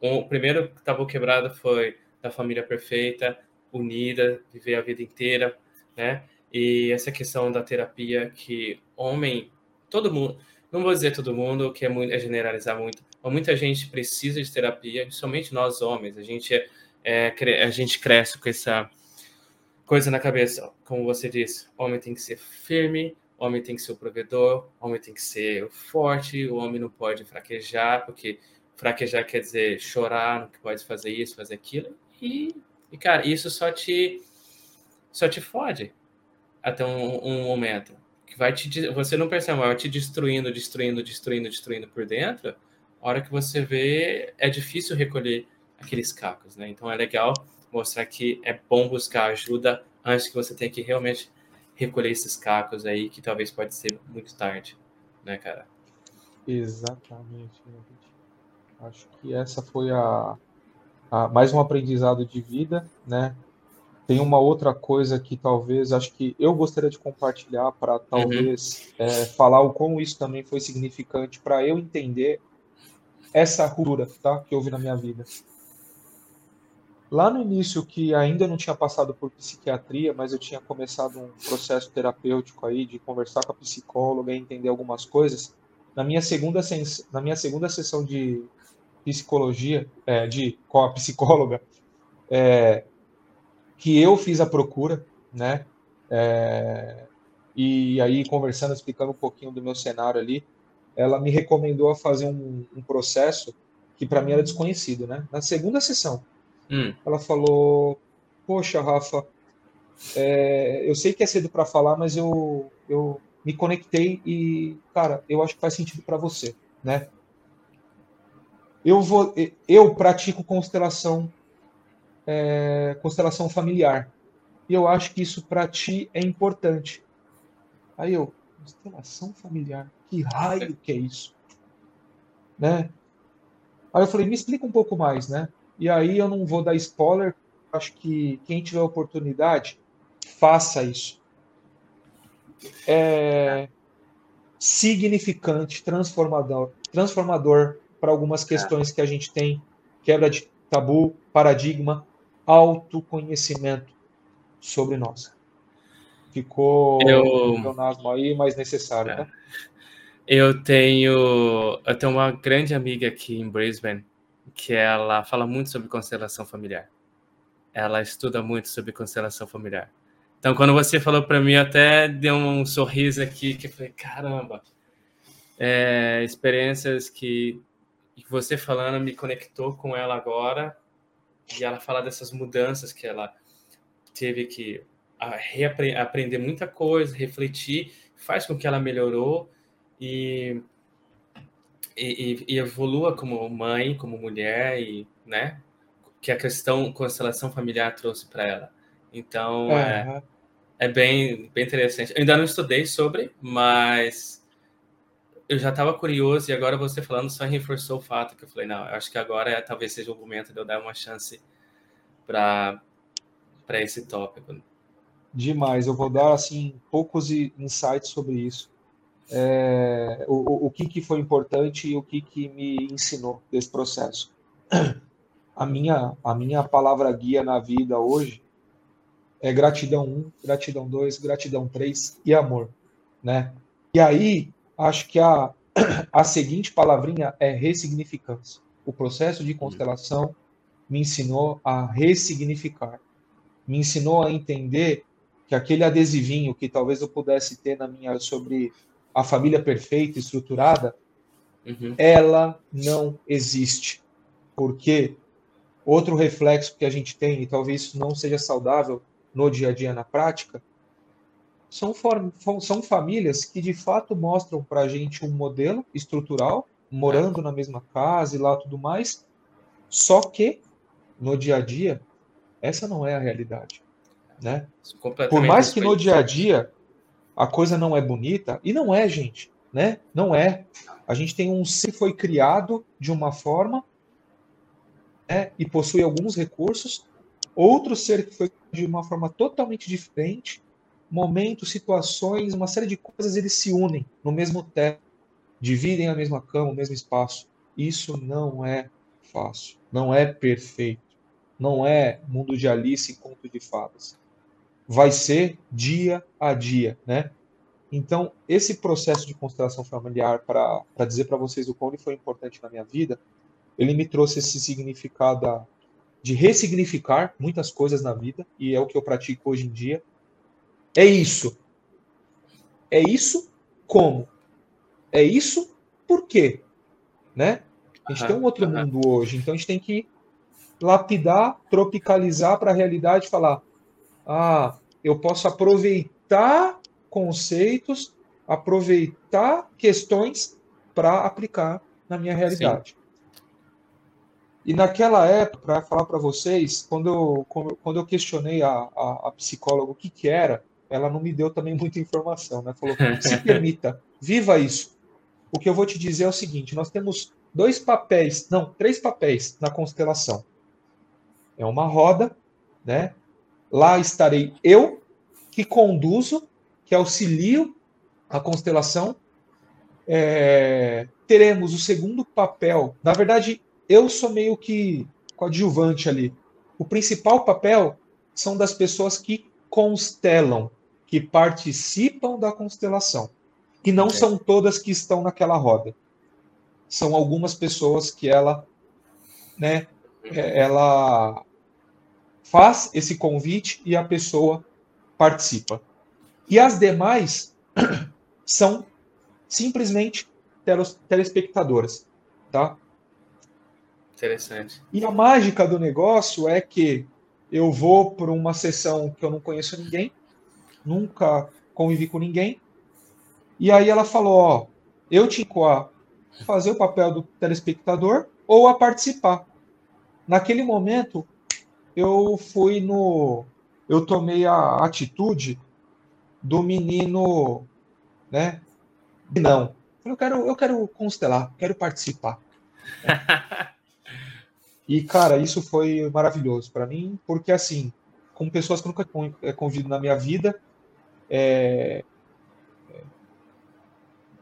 S1: O primeiro tabu quebrado foi da família perfeita, unida, viver a vida inteira, né? E essa questão da terapia que homem, todo mundo, não vou dizer todo mundo, que é, muito, é generalizar muito, mas muita gente precisa de terapia, somente nós homens, a gente é, é, a gente cresce com essa coisa na cabeça, como você disse, homem tem que ser firme, homem tem que ser o provedor, homem tem que ser forte, o homem não pode fraquejar, porque fraquejar quer dizer chorar, não pode fazer isso, fazer aquilo, e, e cara, isso só te só te fode, até um, um momento que vai te você não percebe, vai te destruindo, destruindo, destruindo, destruindo por dentro. A hora que você vê, é difícil recolher aqueles cacos, né? Então é legal mostrar que é bom buscar ajuda antes que você tenha que realmente recolher esses cacos aí, que talvez pode ser muito tarde, né, cara?
S2: Exatamente. Acho que essa foi a, a mais um aprendizado de vida, né? Tem uma outra coisa que talvez acho que eu gostaria de compartilhar para talvez uhum. é, falar o como isso também foi significante para eu entender essa ruptura tá, que houve na minha vida. Lá no início, que ainda não tinha passado por psiquiatria, mas eu tinha começado um processo terapêutico aí de conversar com a psicóloga e entender algumas coisas. Na minha segunda, na minha segunda sessão de psicologia, é, de com a psicóloga, é, que eu fiz a procura, né? É, e aí conversando, explicando um pouquinho do meu cenário ali, ela me recomendou a fazer um, um processo que para mim era desconhecido, né? Na segunda sessão, hum. ela falou: Poxa, Rafa, é, eu sei que é cedo para falar, mas eu, eu me conectei e, cara, eu acho que faz sentido para você, né? Eu vou, eu pratico constelação é, constelação familiar. E eu acho que isso para ti é importante. Aí eu, constelação familiar, que raio que é isso? Né? Aí eu falei, me explica um pouco mais, né? E aí eu não vou dar spoiler, acho que quem tiver oportunidade, faça isso. É significante, transformador, transformador para algumas questões que a gente tem, quebra de tabu, paradigma, autoconhecimento sobre nós. Ficou eu... um aí, mais necessário, é. né?
S1: Eu tenho, eu tenho uma grande amiga aqui em Brisbane que ela fala muito sobre constelação familiar. Ela estuda muito sobre constelação familiar. Então, quando você falou para mim, até deu um sorriso aqui que eu falei, caramba, é, experiências que, você falando me conectou com ela agora e ela fala dessas mudanças que ela teve que aprender muita coisa, refletir, faz com que ela melhorou e, e, e, evolua como mãe, como mulher e, né, que a questão constelação familiar trouxe para ela. Então, uhum. é, é bem, bem interessante. Eu ainda não estudei sobre, mas eu já estava curioso e agora você falando só reforçou o fato que eu falei, não, eu acho que agora é, talvez seja o momento de eu dar uma chance para para esse tópico.
S2: Demais, eu vou dar assim poucos insights sobre isso. É, o, o que, que foi importante e o que, que me ensinou desse processo. A minha, a minha palavra guia na vida hoje é gratidão 1, gratidão 2, gratidão 3 e amor, né? E aí, acho que a, a seguinte palavrinha é ressignificância. O processo de constelação me ensinou a ressignificar, me ensinou a entender que aquele adesivinho que talvez eu pudesse ter na minha sobre a família perfeita, estruturada, uhum. ela não existe. Porque outro reflexo que a gente tem, e talvez isso não seja saudável no dia a dia na prática, são, são famílias que de fato mostram para a gente um modelo estrutural, morando na mesma casa e lá tudo mais, só que no dia a dia, essa não é a realidade. Né? Por mais que no dia a dia a coisa não é bonita, e não é, gente, né? Não é. A gente tem um que foi criado de uma forma né, e possui alguns recursos, outro ser que foi de uma forma totalmente diferente, momentos, situações, uma série de coisas, eles se unem no mesmo teto, dividem a mesma cama, o mesmo espaço. Isso não é fácil, não é perfeito, não é mundo de Alice e conto de fadas. Vai ser dia a dia, né? Então, esse processo de constelação familiar, para dizer para vocês o quão ele foi importante na minha vida, ele me trouxe esse significado de ressignificar muitas coisas na vida, e é o que eu pratico hoje em dia, é isso. É isso como? É isso por quê? Né? A gente uhum, tem um outro uhum. mundo hoje, então a gente tem que lapidar, tropicalizar para a realidade e falar: ah, eu posso aproveitar conceitos, aproveitar questões para aplicar na minha realidade. Sim. E naquela época, para falar para vocês, quando eu, quando eu questionei a, a, a psicóloga o que, que era, ela não me deu também muita informação, né? Falou, se permita, viva isso. O que eu vou te dizer é o seguinte: nós temos dois papéis, não, três papéis na constelação. É uma roda, né? Lá estarei eu, que conduzo, que auxilio a constelação. É, teremos o segundo papel. Na verdade, eu sou meio que coadjuvante ali. O principal papel são das pessoas que constelam, que participam da constelação. E não são todas que estão naquela roda. São algumas pessoas que ela, né, é, ela faz esse convite e a pessoa participa. E as demais são simplesmente telespectadoras, tá?
S1: Interessante.
S2: E a mágica do negócio é que eu vou para uma sessão que eu não conheço ninguém, nunca convivi com ninguém, e aí ela falou, ó, eu te a fazer o papel do telespectador ou a participar. Naquele momento, eu fui no. Eu tomei a atitude do menino, né? Não. Eu quero, eu quero constelar, quero participar. e, cara, isso foi maravilhoso para mim, porque, assim, com pessoas que eu nunca eh, convido na minha vida, é,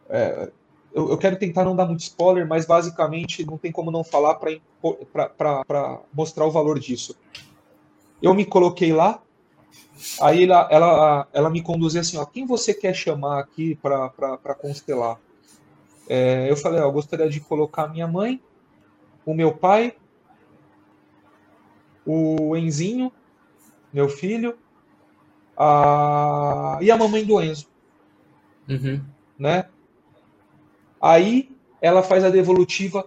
S2: é, eu, eu, quero tentar não dar muito spoiler, mas basicamente não tem como não falar para mostrar o valor disso. Eu me coloquei lá, aí ela, ela, ela me conduziu assim: ó, quem você quer chamar aqui para constelar? É, eu falei: ó, eu gostaria de colocar minha mãe, o meu pai, o Enzinho, meu filho, a... e a mamãe do Enzo. Uhum. Né? Aí ela faz a devolutiva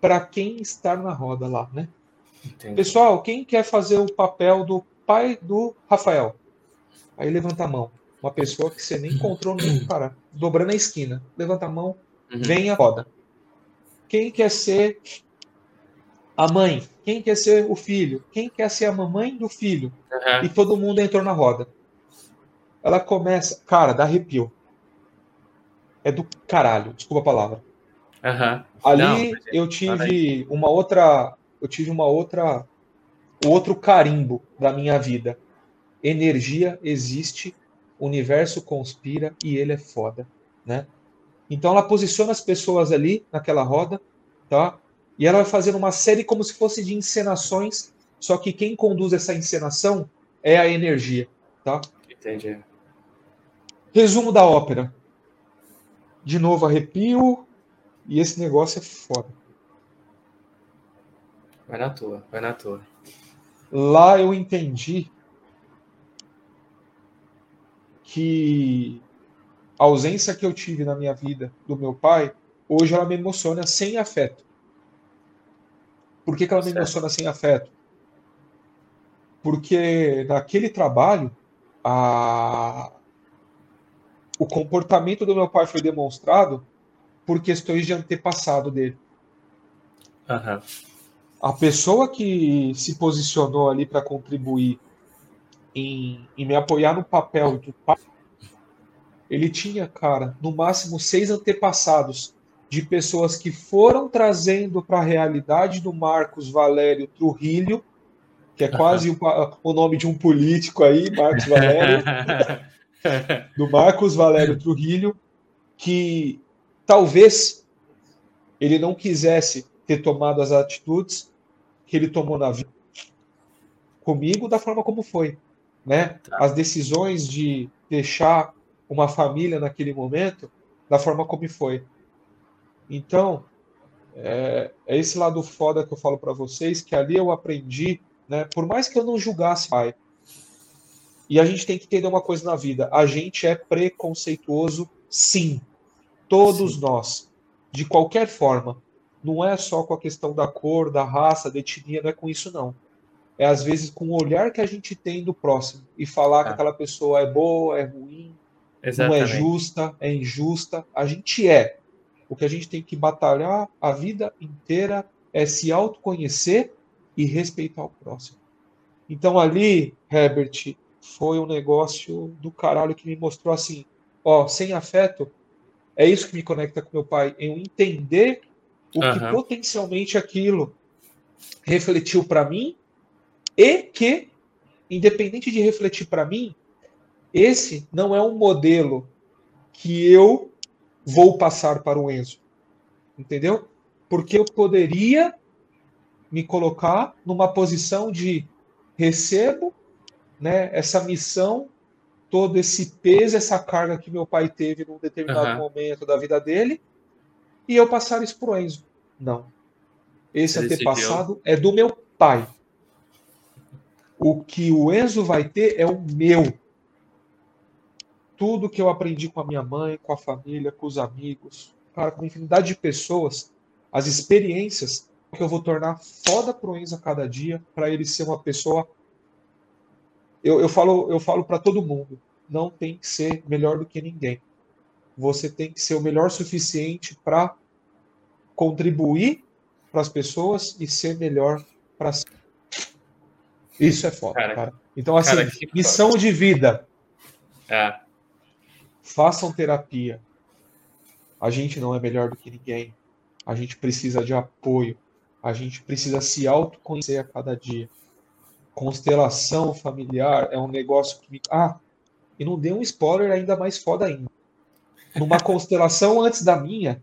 S2: para quem está na roda lá, né? Entendi. Pessoal, quem quer fazer o papel do pai do Rafael? Aí levanta a mão. Uma pessoa que você nem encontrou no cara, dobrando a esquina. Levanta a mão, uhum. vem a roda. Quem quer ser a mãe? Quem quer ser o filho? Quem quer ser a mamãe do filho? Uhum. E todo mundo entrou na roda. Ela começa, cara, dá arrepio é do caralho, desculpa a palavra.
S1: Uhum.
S2: Ali Não, é eu tive uma outra, eu tive uma outra, outro carimbo da minha vida. Energia existe, o universo conspira e ele é foda, né? Então ela posiciona as pessoas ali naquela roda, tá? E ela vai fazendo uma série como se fosse de encenações, só que quem conduz essa encenação é a energia, tá?
S1: Entendi.
S2: Resumo da ópera de novo arrepio e esse negócio é foda.
S1: Vai na tua, vai na tua.
S2: Lá eu entendi que a ausência que eu tive na minha vida do meu pai, hoje ela me emociona sem afeto. Por que, que ela me certo. emociona sem afeto? Porque naquele trabalho, a, o comportamento do meu pai foi demonstrado por questões de antepassado dele.
S1: Uhum.
S2: A pessoa que se posicionou ali para contribuir em, em, me apoiar no papel do pai, ele tinha, cara, no máximo seis antepassados de pessoas que foram trazendo para a realidade do Marcos Valério Trujillo, que é quase o, o nome de um político aí, Marcos Valério. do Marcos Valério Trujillo, que talvez ele não quisesse ter tomado as atitudes que ele tomou na vida comigo da forma como foi, né? Tá. As decisões de deixar uma família naquele momento da forma como foi. Então, é, é esse lado foda que eu falo para vocês, que ali eu aprendi, né? Por mais que eu não julgasse pai, e a gente tem que entender uma coisa na vida: a gente é preconceituoso, sim. Todos sim. nós. De qualquer forma. Não é só com a questão da cor, da raça, da etnia, não é com isso, não. É às vezes com o olhar que a gente tem do próximo e falar que tá. aquela pessoa é boa, é ruim, Exatamente. não é justa, é injusta. A gente é. O que a gente tem que batalhar a vida inteira é se autoconhecer e respeitar o próximo. Então ali, Herbert, foi um negócio do caralho que me mostrou assim, ó, sem afeto, é isso que me conecta com meu pai, eu entender o uhum. que potencialmente aquilo refletiu para mim e que, independente de refletir para mim, esse não é um modelo que eu vou passar para o Enzo. Entendeu? Porque eu poderia me colocar numa posição de recebo né, essa missão, todo esse peso, essa carga que meu pai teve num determinado uhum. momento da vida dele, e eu passar isso para o Enzo. Não. Esse Ele antepassado é do meu pai. O que o Enzo vai ter é o meu. Tudo que eu aprendi com a minha mãe, com a família, com os amigos, cara, com infinidade de pessoas, as experiências que eu vou tornar foda pro Enzo a cada dia, para ele ser uma pessoa. Eu, eu falo, eu falo para todo mundo, não tem que ser melhor do que ninguém. Você tem que ser o melhor suficiente para contribuir para as pessoas e ser melhor para si. Isso é foda, cara. cara. Então, assim, cara, missão foda. de vida.
S1: É.
S2: Façam terapia. A gente não é melhor do que ninguém. A gente precisa de apoio. A gente precisa se autoconhecer a cada dia. Constelação familiar é um negócio que me. Ah, e não deu um spoiler ainda mais foda ainda. Numa constelação antes da minha,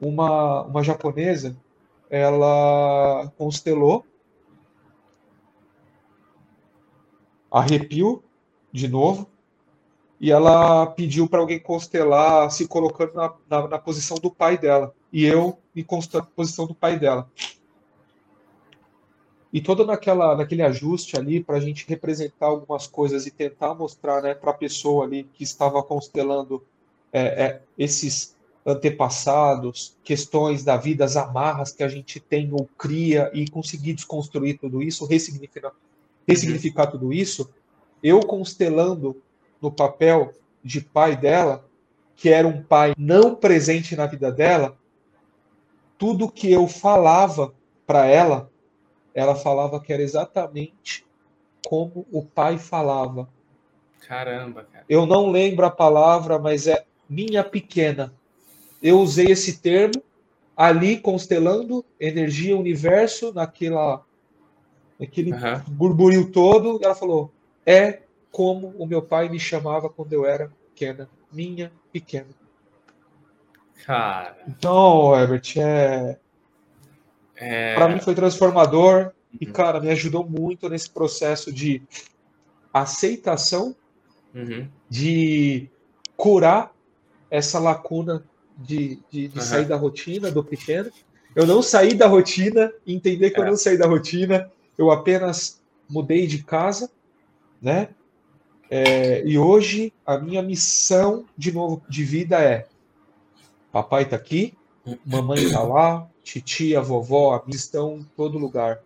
S2: uma, uma japonesa, ela constelou, arrepio de novo, e ela pediu para alguém constelar se colocando na, na, na, posição do pai dela. E eu me constelei na posição do pai dela. E todo naquela, naquele ajuste ali para a gente representar algumas coisas e tentar mostrar né, para a pessoa ali que estava constelando é, é, esses antepassados, questões da vida, as amarras que a gente tem ou cria e conseguir desconstruir tudo isso, ressignificar, ressignificar tudo isso, eu constelando no papel de pai dela, que era um pai não presente na vida dela, tudo que eu falava para ela, ela falava que era exatamente como o pai falava.
S1: Caramba, cara.
S2: Eu não lembro a palavra, mas é minha pequena eu usei esse termo ali constelando energia, universo, naquela, naquele uhum. burburinho todo. E ela falou: é como o meu pai me chamava quando eu era pequena, minha pequena.
S1: Cara.
S2: Então, Herbert, é. É... Para mim foi transformador uhum. e, cara, me ajudou muito nesse processo de aceitação,
S1: uhum.
S2: de curar essa lacuna de, de, de uhum. sair da rotina do pequeno. Eu não saí da rotina, entender que é. eu não saí da rotina, eu apenas mudei de casa, né? É, e hoje a minha missão de novo de vida é: papai está aqui, mamãe está lá, titia, vovó, estão em todo lugar.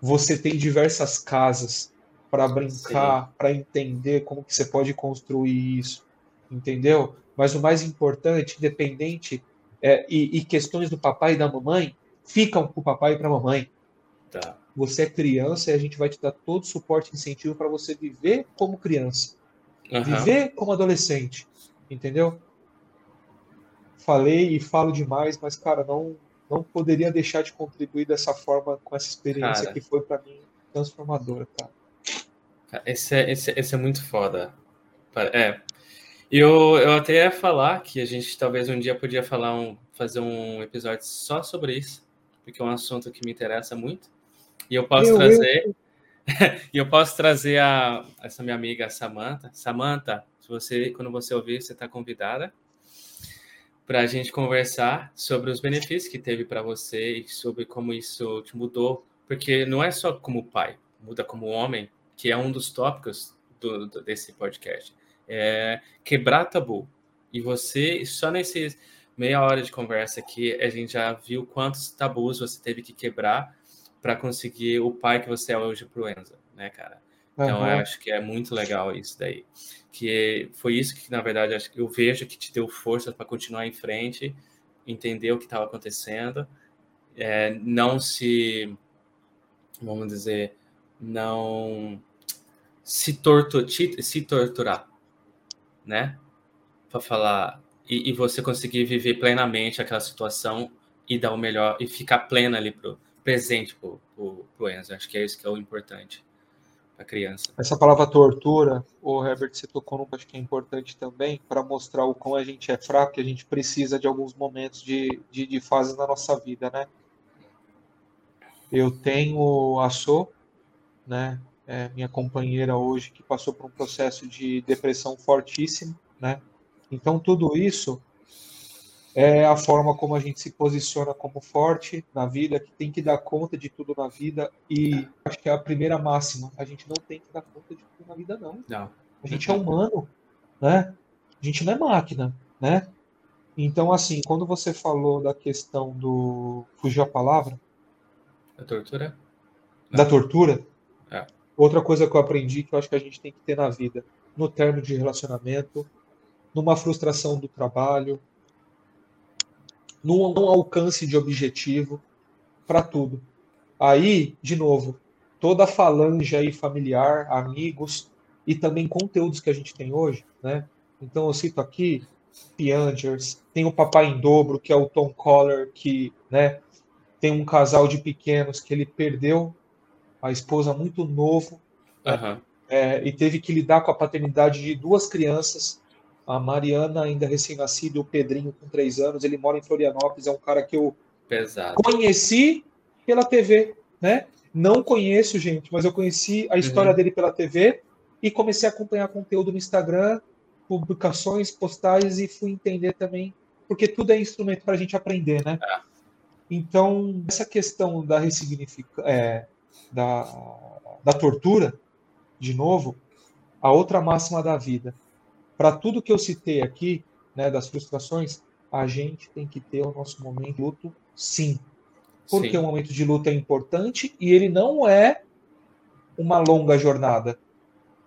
S2: Você tem diversas casas para brincar, para entender como que você pode construir isso, entendeu? Mas o mais importante, independente, é, e, e, questões do papai e da mamãe, ficam com o papai e para a mamãe.
S1: Tá.
S2: Você é criança e a gente vai te dar todo o suporte e incentivo para você viver como criança. Uhum. Viver como adolescente. Entendeu? Falei e falo demais, mas, cara, não, não poderia deixar de contribuir dessa forma com essa experiência cara, que foi para mim transformadora, cara.
S1: Esse é, esse, esse é muito foda. É, eu, eu até ia falar que a gente talvez um dia podia falar um, fazer um episódio só sobre isso, porque é um assunto que me interessa muito. E eu posso trazer. e eu posso trazer a, essa minha amiga Samantha. Samantha, se você, quando você ouvir, você está convidada para a gente conversar sobre os benefícios que teve para você e sobre como isso te mudou, porque não é só como pai, muda como homem, que é um dos tópicos do, do, desse podcast é quebrar tabu. E você, só nesse meia hora de conversa aqui, a gente já viu quantos tabus você teve que quebrar para conseguir o pai que você é hoje pro Enzo, né, cara? Então, uhum. eu acho que é muito legal isso daí. Que foi isso que, na verdade, eu vejo que te deu força para continuar em frente, entender o que estava acontecendo, é, não se, vamos dizer, não se, tortu, se torturar, né? Para falar e, e, você conseguir viver plenamente aquela situação e dar o melhor e ficar plena ali pro presente pro, pro, pro Enzo. Acho que é isso que é o importante para criança.
S2: Essa palavra tortura, o Herbert, você tocou no acho que é importante também para mostrar o quão a gente é fraco e a gente precisa de alguns momentos de, de, de fases na nossa vida, né? Eu tenho a So, né? É minha companheira hoje que passou por um processo de depressão fortíssimo, né? Então tudo isso é a forma como a gente se posiciona como forte na vida, que tem que dar conta de tudo na vida. E acho que é a primeira máxima. A gente não tem que dar conta de tudo na vida, não.
S1: não.
S2: A gente é humano, né? A gente não é máquina, né? Então, assim, quando você falou da questão do. Fugiu a palavra?
S1: Da tortura?
S2: Não. Da tortura?
S1: É.
S2: Outra coisa que eu aprendi que eu acho que a gente tem que ter na vida, no término de relacionamento, numa frustração do trabalho, num, alcance de objetivo para tudo. Aí, de novo, toda a falange aí familiar, amigos e também conteúdos que a gente tem hoje, né? Então eu cito aqui Piangers, tem o Papai em Dobro, que é o Tom Collar, que, né, tem um casal de pequenos que ele perdeu a esposa muito novo
S1: uhum.
S2: é, e teve que lidar com a paternidade de duas crianças a Mariana, ainda recém-nascida, o Pedrinho, com três anos. Ele mora em Florianópolis, é um cara que eu
S1: Pesado.
S2: conheci pela TV, né? Não conheço, gente, mas eu conheci a história uhum. dele pela TV e comecei a acompanhar conteúdo no Instagram, publicações, postagens e fui entender também, porque tudo é instrumento para a gente aprender, né? É. Então, essa questão da ressignifica, é, da, da tortura, de novo, a outra máxima da vida para tudo que eu citei aqui, né, das frustrações, a gente tem que ter o nosso momento de luto, sim. Porque sim. o momento de luto é importante e ele não é uma longa jornada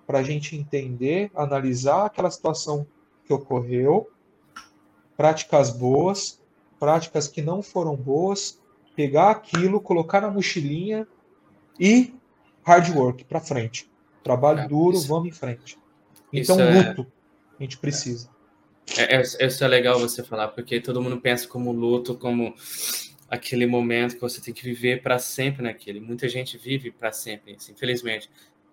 S2: para a gente entender, analisar aquela situação que ocorreu, práticas boas, práticas que não foram boas, pegar aquilo, colocar na mochilinha e hard work para frente. Trabalho é, duro, isso, vamos em frente. Então, luto. É a gente precisa.
S1: É, é, isso é legal você falar, porque todo mundo pensa como luto, como aquele momento que você tem que viver para sempre naquele. Muita gente vive para sempre, assim, infelizmente.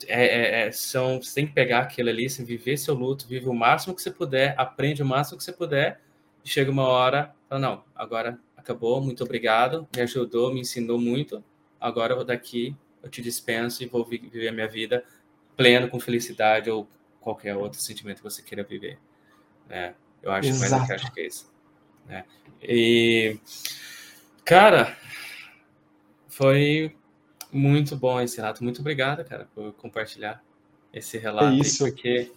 S1: É, é, é, são, você tem que pegar aquilo ali, assim, viver seu luto, vive o máximo que você puder, aprende o máximo que você puder, e chega uma hora, fala, não, agora acabou, muito obrigado, me ajudou, me ensinou muito, agora daqui eu te dispenso e vou viver a minha vida pleno, com felicidade ou qualquer outro sentimento que você queira viver. Né? Eu acho Exato. mais que acho que é isso. Né? E, cara, foi muito bom esse relato. Muito obrigado, cara, por compartilhar esse relato. É
S2: isso.
S1: Aí, porque...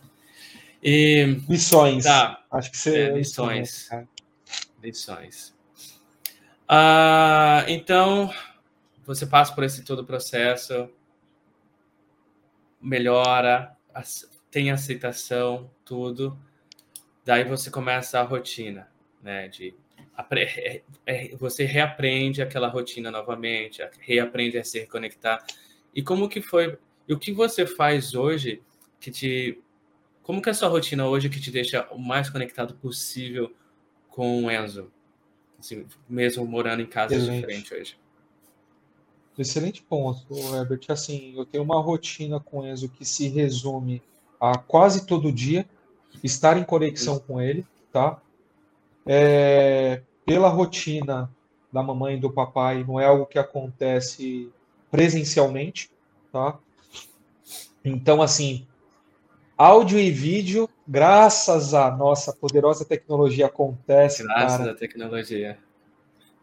S1: E,
S2: lições.
S1: Tá,
S2: acho que você...
S1: É, lições. Lições. Ah, então, você passa por esse todo o processo, melhora, tem aceitação, tudo. Daí você começa a rotina, né? De é, é, você reaprende aquela rotina novamente, reaprende a se reconectar. E como que foi? E o que você faz hoje que te como que é a sua rotina hoje que te deixa o mais conectado possível com o Enzo? Assim, mesmo morando em casas diferentes hoje.
S2: Excelente ponto, Herbert. Assim, eu tenho uma rotina com o Enzo que se resume a quase todo dia estar em conexão com ele, tá? É, pela rotina da mamãe e do papai, não é algo que acontece presencialmente, tá? Então, assim, áudio e vídeo, graças à nossa poderosa tecnologia, acontece.
S1: Graças cara. à tecnologia.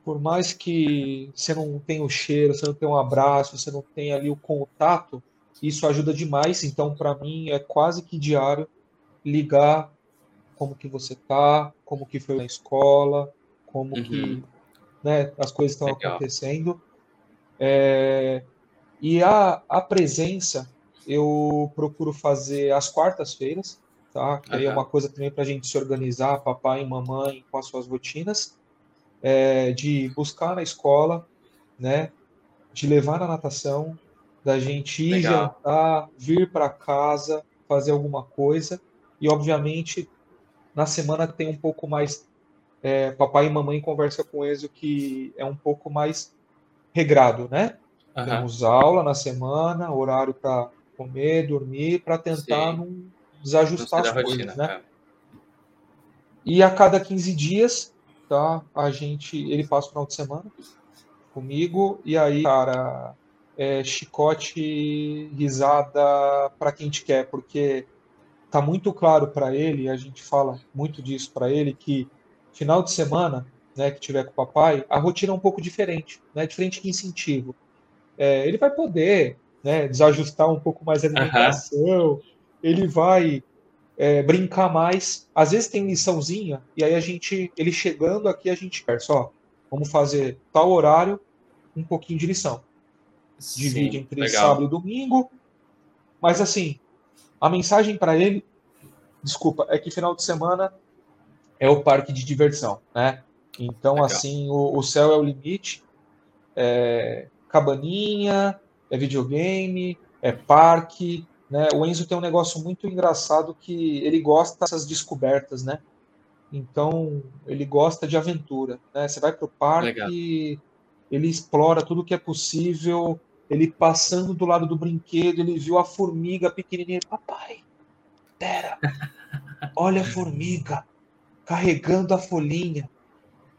S2: Por mais que você não tenha o cheiro, você não tenha um abraço, você não tenha ali o contato, isso ajuda demais. Então, para mim, é quase que diário ligar como que você tá, como que foi na escola, como uhum. que né, as coisas estão acontecendo. É, e a, a presença eu procuro fazer às quartas-feiras, tá? Que uhum. é uma coisa também para a gente se organizar, papai e mamãe, com as suas rotinas, é, de buscar na escola, né? De levar na natação, da gente ir Legal. jantar, vir para casa, fazer alguma coisa. E, obviamente, na semana tem um pouco mais é, papai e mamãe conversam com o Enzo que é um pouco mais regrado, né? Uhum. Temos aula na semana, horário para comer, dormir, para tentar Sim. não desajustar as coisas, rotina, né? É. E a cada 15 dias, tá? A gente, ele passa o final de semana comigo e aí, cara, é chicote, risada para quem te quer, porque tá muito claro para ele, a gente fala muito disso para ele que final de semana, né, que tiver com o papai, a rotina é um pouco diferente, né? Diferente de incentivo. É, ele vai poder, né, desajustar um pouco mais a alimentação, uhum. ele vai é, brincar mais. Às vezes tem liçãozinha, e aí a gente, ele chegando aqui, a gente quer só, vamos fazer tal horário, um pouquinho de lição. Sim, Divide entre legal. sábado e domingo. Mas assim, a mensagem para ele, desculpa, é que final de semana é o parque de diversão, né? Então, legal. assim, o, o, céu é o limite. É cabaninha, é videogame, é parque, né? O Enzo tem um negócio muito engraçado que ele gosta dessas descobertas, né? Então, ele gosta de aventura, né? Você vai para o parque, Legal. ele explora tudo que é possível, ele passando do lado do brinquedo, ele viu a formiga pequenininha, papai, pera, olha a formiga carregando a folhinha,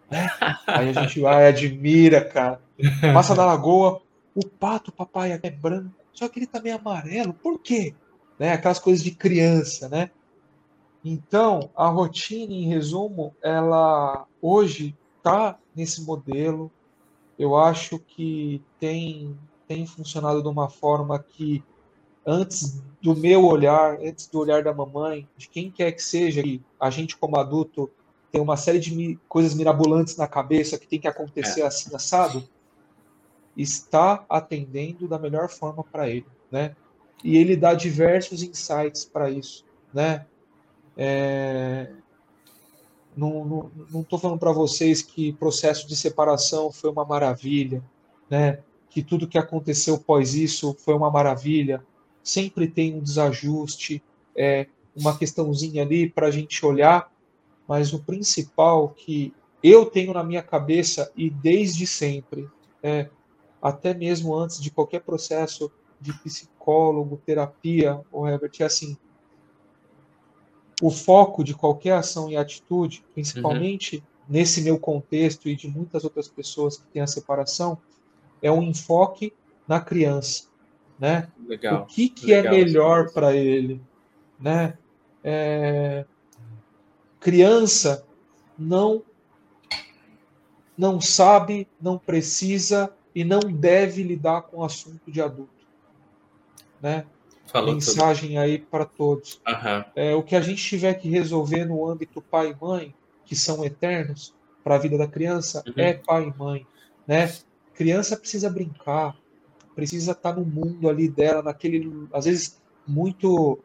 S2: né? Aí a gente vai, admira, cara. Passa da lagoa, o pato, papai, é branco só que ele também é amarelo. Por quê? Né? Aquelas coisas de criança, né? Então, a rotina, em resumo, ela hoje está nesse modelo. Eu acho que tem, tem funcionado de uma forma que, antes do meu olhar, antes do olhar da mamãe, de quem quer que seja, a gente como adulto tem uma série de coisas mirabolantes na cabeça que tem que acontecer é. assim, assado está atendendo da melhor forma para ele, né? E ele dá diversos insights para isso, né? É... Não estou falando para vocês que processo de separação foi uma maravilha, né? Que tudo que aconteceu pós isso foi uma maravilha. Sempre tem um desajuste, é, uma questãozinha ali para a gente olhar, mas o principal que eu tenho na minha cabeça e desde sempre é até mesmo antes de qualquer processo de psicólogo, terapia, ou Herbert, é assim, o foco de qualquer ação e atitude, principalmente uhum. nesse meu contexto e de muitas outras pessoas que têm a separação, é um enfoque na criança, né? Legal. O que, que é Legal, é melhor para ele, né? É... Criança não não sabe, não precisa e não deve lidar com o assunto de adulto. Né? Falou Mensagem tudo. aí para todos. Uhum. É, o que a gente tiver que resolver no âmbito pai e mãe, que são eternos para a vida da criança, uhum. é pai e mãe. Né? Criança precisa brincar, precisa estar tá no mundo ali dela, naquele, às vezes, muito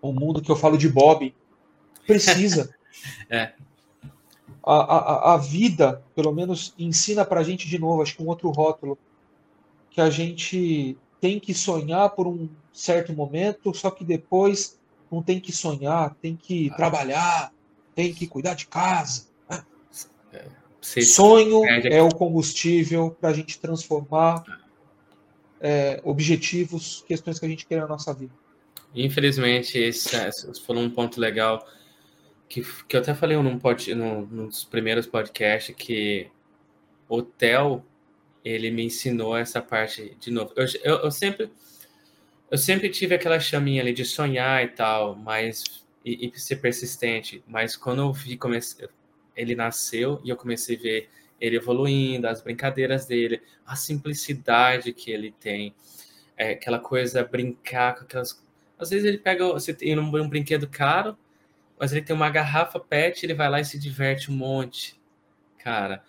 S2: o mundo que eu falo de Bob. Precisa. é a, a, a vida, pelo menos, ensina para a gente de novo, acho que um outro rótulo, que a gente tem que sonhar por um certo momento, só que depois não tem que sonhar, tem que ah. trabalhar, tem que cuidar de casa. É, Sonho é, é o combustível para a gente transformar é, objetivos, questões que a gente quer na nossa vida.
S1: Infelizmente, esse, esse foi um ponto legal que, que eu até falei num, pod, num, num dos primeiros podcasts que o Theo, ele me ensinou essa parte de novo. Eu, eu, eu, sempre eu sempre tive aquela chaminha ali de sonhar e tal, mas e, e ser persistente. Mas quando eu vi comecei, ele nasceu e eu comecei a ver ele evoluindo, as brincadeiras dele, a simplicidade que ele tem, é, aquela coisa brincar com aquelas. Às vezes ele pega você tem um, um brinquedo caro mas ele tem uma garrafa PET, ele vai lá e se diverte um monte. Cara,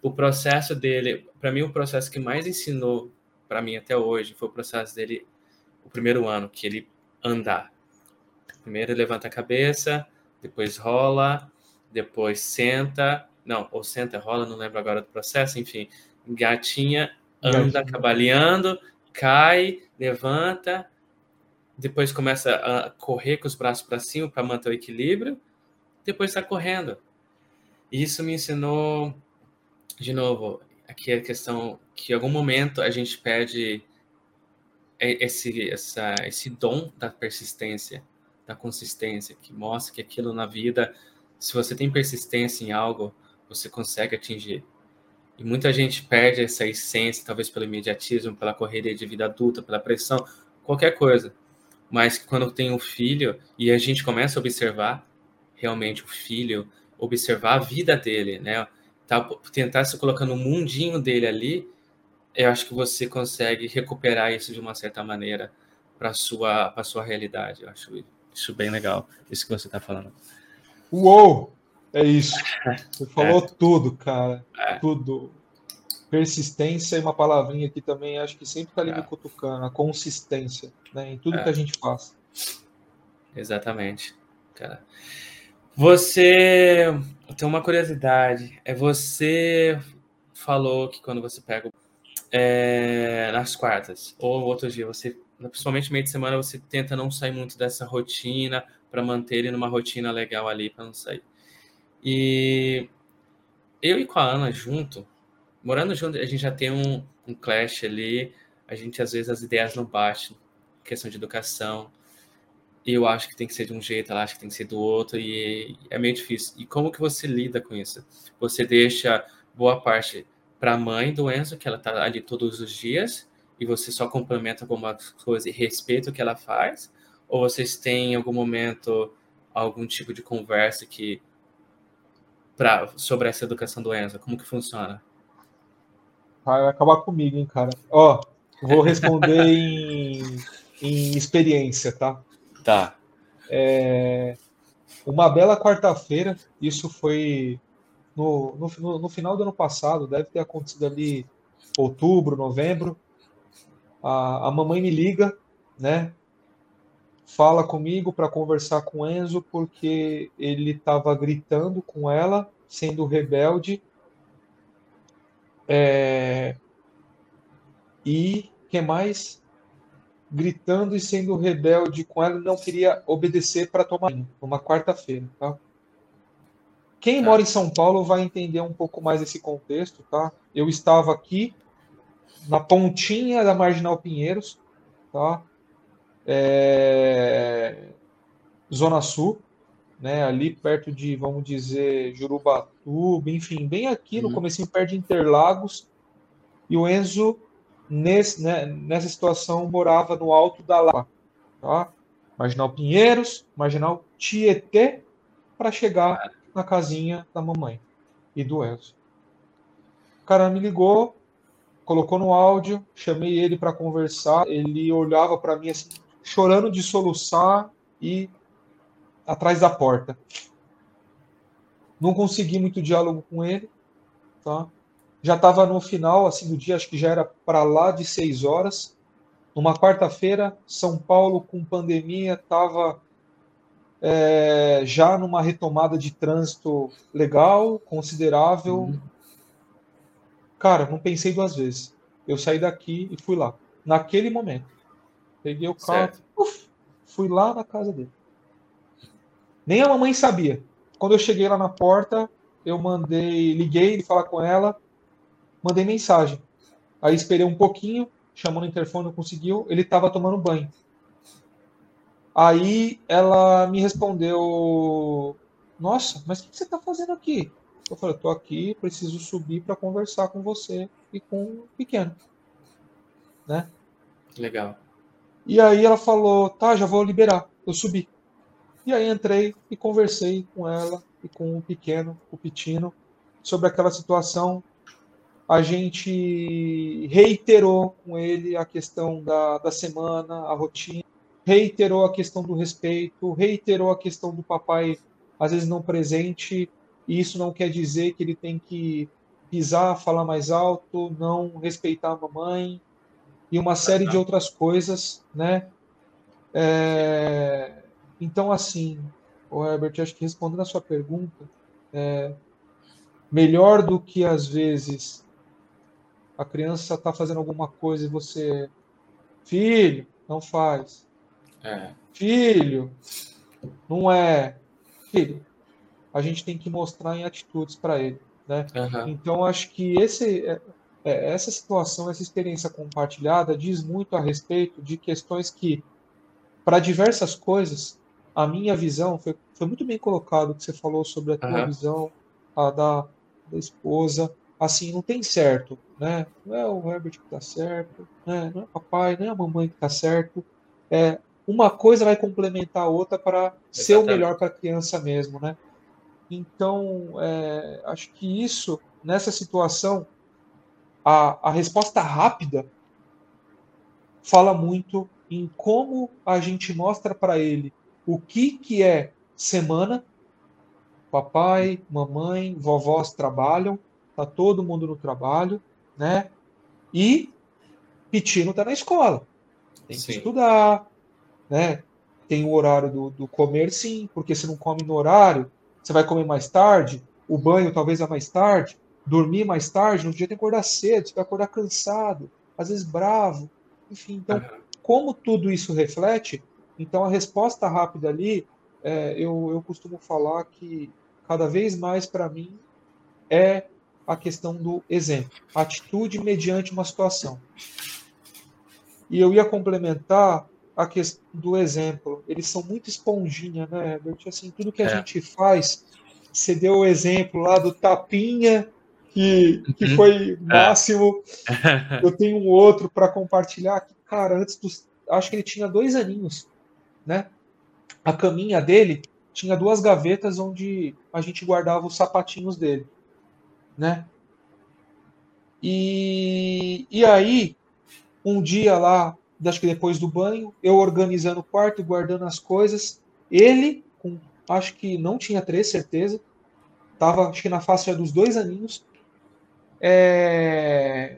S1: o processo dele, para mim o processo que mais ensinou para mim até hoje foi o processo dele o primeiro ano, que ele andar. Primeiro levanta a cabeça, depois rola, depois senta, não, ou senta, rola, não lembro agora do processo, enfim, gatinha, anda cabaleando, cai, levanta, depois começa a correr com os braços para cima para manter o equilíbrio, depois está correndo. isso me ensinou, de novo, aqui a questão que em algum momento a gente perde esse, essa, esse dom da persistência, da consistência, que mostra que aquilo na vida, se você tem persistência em algo, você consegue atingir. E muita gente perde essa essência, talvez pelo imediatismo, pela correria de vida adulta, pela pressão, qualquer coisa. Mas quando tem um filho e a gente começa a observar realmente o filho, observar a vida dele, né? Tá, tentar se colocar no mundinho dele ali, eu acho que você consegue recuperar isso de uma certa maneira para sua para sua realidade. Eu acho isso bem legal, isso que você está falando.
S2: Uou! É isso. Você falou é. tudo, cara. É. Tudo. Persistência e uma palavrinha que também acho que sempre está ali é. me cutucando, a consistência, né? Em tudo é. que a gente faz.
S1: Exatamente, cara. Você tem uma curiosidade. É você falou que quando você pega é, nas quartas ou outro dia, você, principalmente meio de semana, você tenta não sair muito dessa rotina para manter ele numa rotina legal ali para não sair. E eu e com a Ana junto, morando junto, a gente já tem um, um clash ali. A gente às vezes as ideias não batem, questão de educação. Eu acho que tem que ser de um jeito, ela acha que tem que ser do outro, e é meio difícil. E como que você lida com isso? Você deixa boa parte para a mãe do Enzo, que ela está ali todos os dias, e você só complementa alguma coisa e respeita o que ela faz? Ou vocês têm em algum momento algum tipo de conversa que pra, sobre essa educação do Enzo? Como que funciona?
S2: Vai acabar comigo, hein, cara. Ó, vou responder em, em experiência, tá?
S1: Tá.
S2: É, uma bela quarta-feira, isso foi no, no, no, final do ano passado, deve ter acontecido ali outubro, novembro. A, a mamãe me liga, né? Fala comigo para conversar com Enzo porque ele estava gritando com ela, sendo rebelde. É, e que mais? Gritando e sendo rebelde com ela, não queria obedecer para tomar numa quarta-feira, tá? Quem tá. mora em São Paulo vai entender um pouco mais esse contexto, tá? Eu estava aqui na pontinha da Marginal Pinheiros, tá? É... Zona Sul, né? Ali perto de, vamos dizer, Jurubatuba, enfim, bem aqui no uhum. começo perto de Interlagos. E o Enzo, nesse, né, nessa situação, morava no alto da Lapa, tá? Marginal Pinheiros, Marginal Tietê, para chegar na casinha da mamãe e do Enzo. O cara me ligou, colocou no áudio, chamei ele para conversar, ele olhava para mim assim, chorando de soluçar e atrás da porta. Não consegui muito diálogo com ele, tá? Já estava no final assim do dia, acho que já era para lá de seis horas. Numa quarta-feira, São Paulo com pandemia estava é, já numa retomada de trânsito legal, considerável. Uhum. Cara, não pensei duas vezes. Eu saí daqui e fui lá. Naquele momento. Peguei o carro, uf, fui lá na casa dele. Nem a mamãe sabia. Quando eu cheguei lá na porta, eu mandei, liguei, falar com ela, mandei mensagem. Aí esperei um pouquinho, chamou no interfone, não conseguiu. Ele estava tomando banho. Aí ela me respondeu: Nossa, mas o que você está fazendo aqui? Eu falei: Estou aqui, preciso subir para conversar com você e com o pequeno. Né?
S1: Legal.
S2: E aí ela falou: Tá, já vou liberar. Eu subi. E aí entrei e conversei com ela e com o pequeno, o Pitino, sobre aquela situação. A gente reiterou com ele a questão da, da semana, a rotina reiterou a questão do respeito, reiterou a questão do papai às vezes não presente, e isso não quer dizer que ele tem que pisar, falar mais alto, não respeitar a mamãe e uma série de outras coisas, né? É... Então, assim, o Herbert, acho que respondendo a sua pergunta, é... melhor do que às vezes a criança está fazendo alguma coisa e você, filho, não faz. É. Filho, não é. Filho, a gente tem que mostrar em atitudes para ele. Né? Uhum. Então, acho que esse, é, essa situação, essa experiência compartilhada diz muito a respeito de questões que, para diversas coisas, a minha visão foi, foi muito bem colocado que você falou sobre a tua uhum. visão, a da, da esposa. Assim, não tem certo, né? Não é o Herbert que está certo, né? não é o papai, não é a mamãe que está certo. É, uma coisa vai complementar a outra para ser o melhor para a criança mesmo, né? Então, é, acho que isso, nessa situação, a, a resposta rápida fala muito em como a gente mostra para ele o que, que é semana. Papai, mamãe, vovós trabalham, tá todo mundo no trabalho, né? E Pitino tá na escola. Tem sim. que estudar, né? Tem o horário do, do comer, sim, porque se não come no horário, você vai comer mais tarde, o banho talvez é mais tarde, dormir mais tarde, no dia tem que acordar cedo, você vai acordar cansado, às vezes bravo, enfim. Então, como tudo isso reflete, então a resposta rápida ali, é, eu, eu costumo falar que cada vez mais para mim é a questão do exemplo, atitude mediante uma situação. E eu ia complementar a questão do exemplo. Eles são muito esponjinha, né, Herbert? Assim, tudo que a é. gente faz, você deu o exemplo lá do tapinha, que, que uhum. foi é. máximo. Eu tenho um outro para compartilhar que, cara, antes dos. Acho que ele tinha dois aninhos, né? A caminha dele tinha duas gavetas onde a gente guardava os sapatinhos dele, né? E, e aí, um dia lá, acho que depois do banho, eu organizando o quarto, guardando as coisas. Ele, com, acho que não tinha três, certeza. Tava, acho que na faixa dos dois aninhos. É...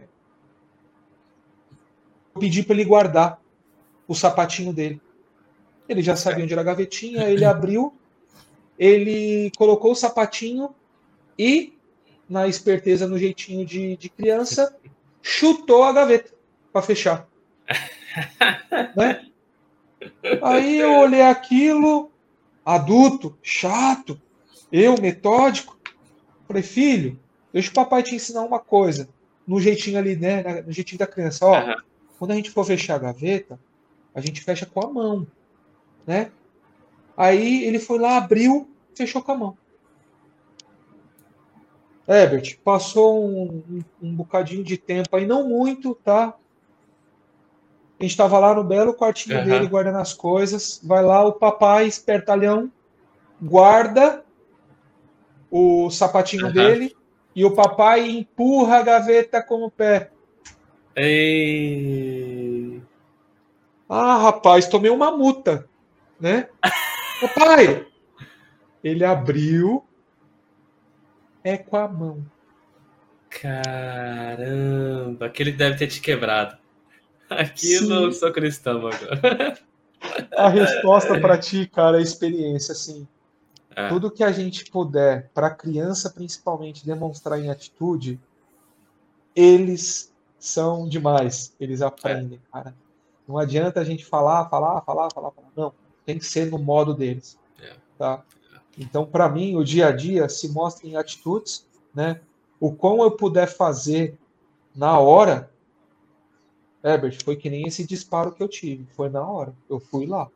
S2: Eu pedi para ele guardar o sapatinho dele. Ele já sabia onde era a gavetinha, ele abriu, ele colocou o sapatinho e, na esperteza, no jeitinho de, de criança, chutou a gaveta para fechar. né? Aí eu olhei aquilo, adulto, chato, eu, metódico. Falei, filho, deixa o papai te ensinar uma coisa. No jeitinho ali, né? No jeitinho da criança. Ó, uhum. quando a gente for fechar a gaveta, a gente fecha com a mão, né? Aí ele foi lá, abriu, fechou com a mão. Herbert, passou um, um, um bocadinho de tempo aí, não muito, tá? A gente estava lá no belo quartinho uhum. dele, guardando as coisas. Vai lá o papai, espertalhão, guarda o sapatinho uhum. dele e o papai empurra a gaveta com o pé.
S1: Ei.
S2: Ah, rapaz, tomei uma multa, né? papai, ele abriu é com a mão.
S1: Caramba, aquele deve ter te quebrado. Aquilo sou cristão agora.
S2: A resposta para ti, cara, é experiência, assim. É. Tudo que a gente puder, para a criança principalmente, demonstrar em atitude, eles são demais. Eles aprendem, é. cara. Não adianta a gente falar, falar, falar, falar, falar. Não, tem que ser no modo deles. É. Tá? Então, para mim, o dia a dia se mostra em atitudes, né? O quão eu puder fazer na hora, Herbert, foi que nem esse disparo que eu tive. Foi na hora. Eu fui lá.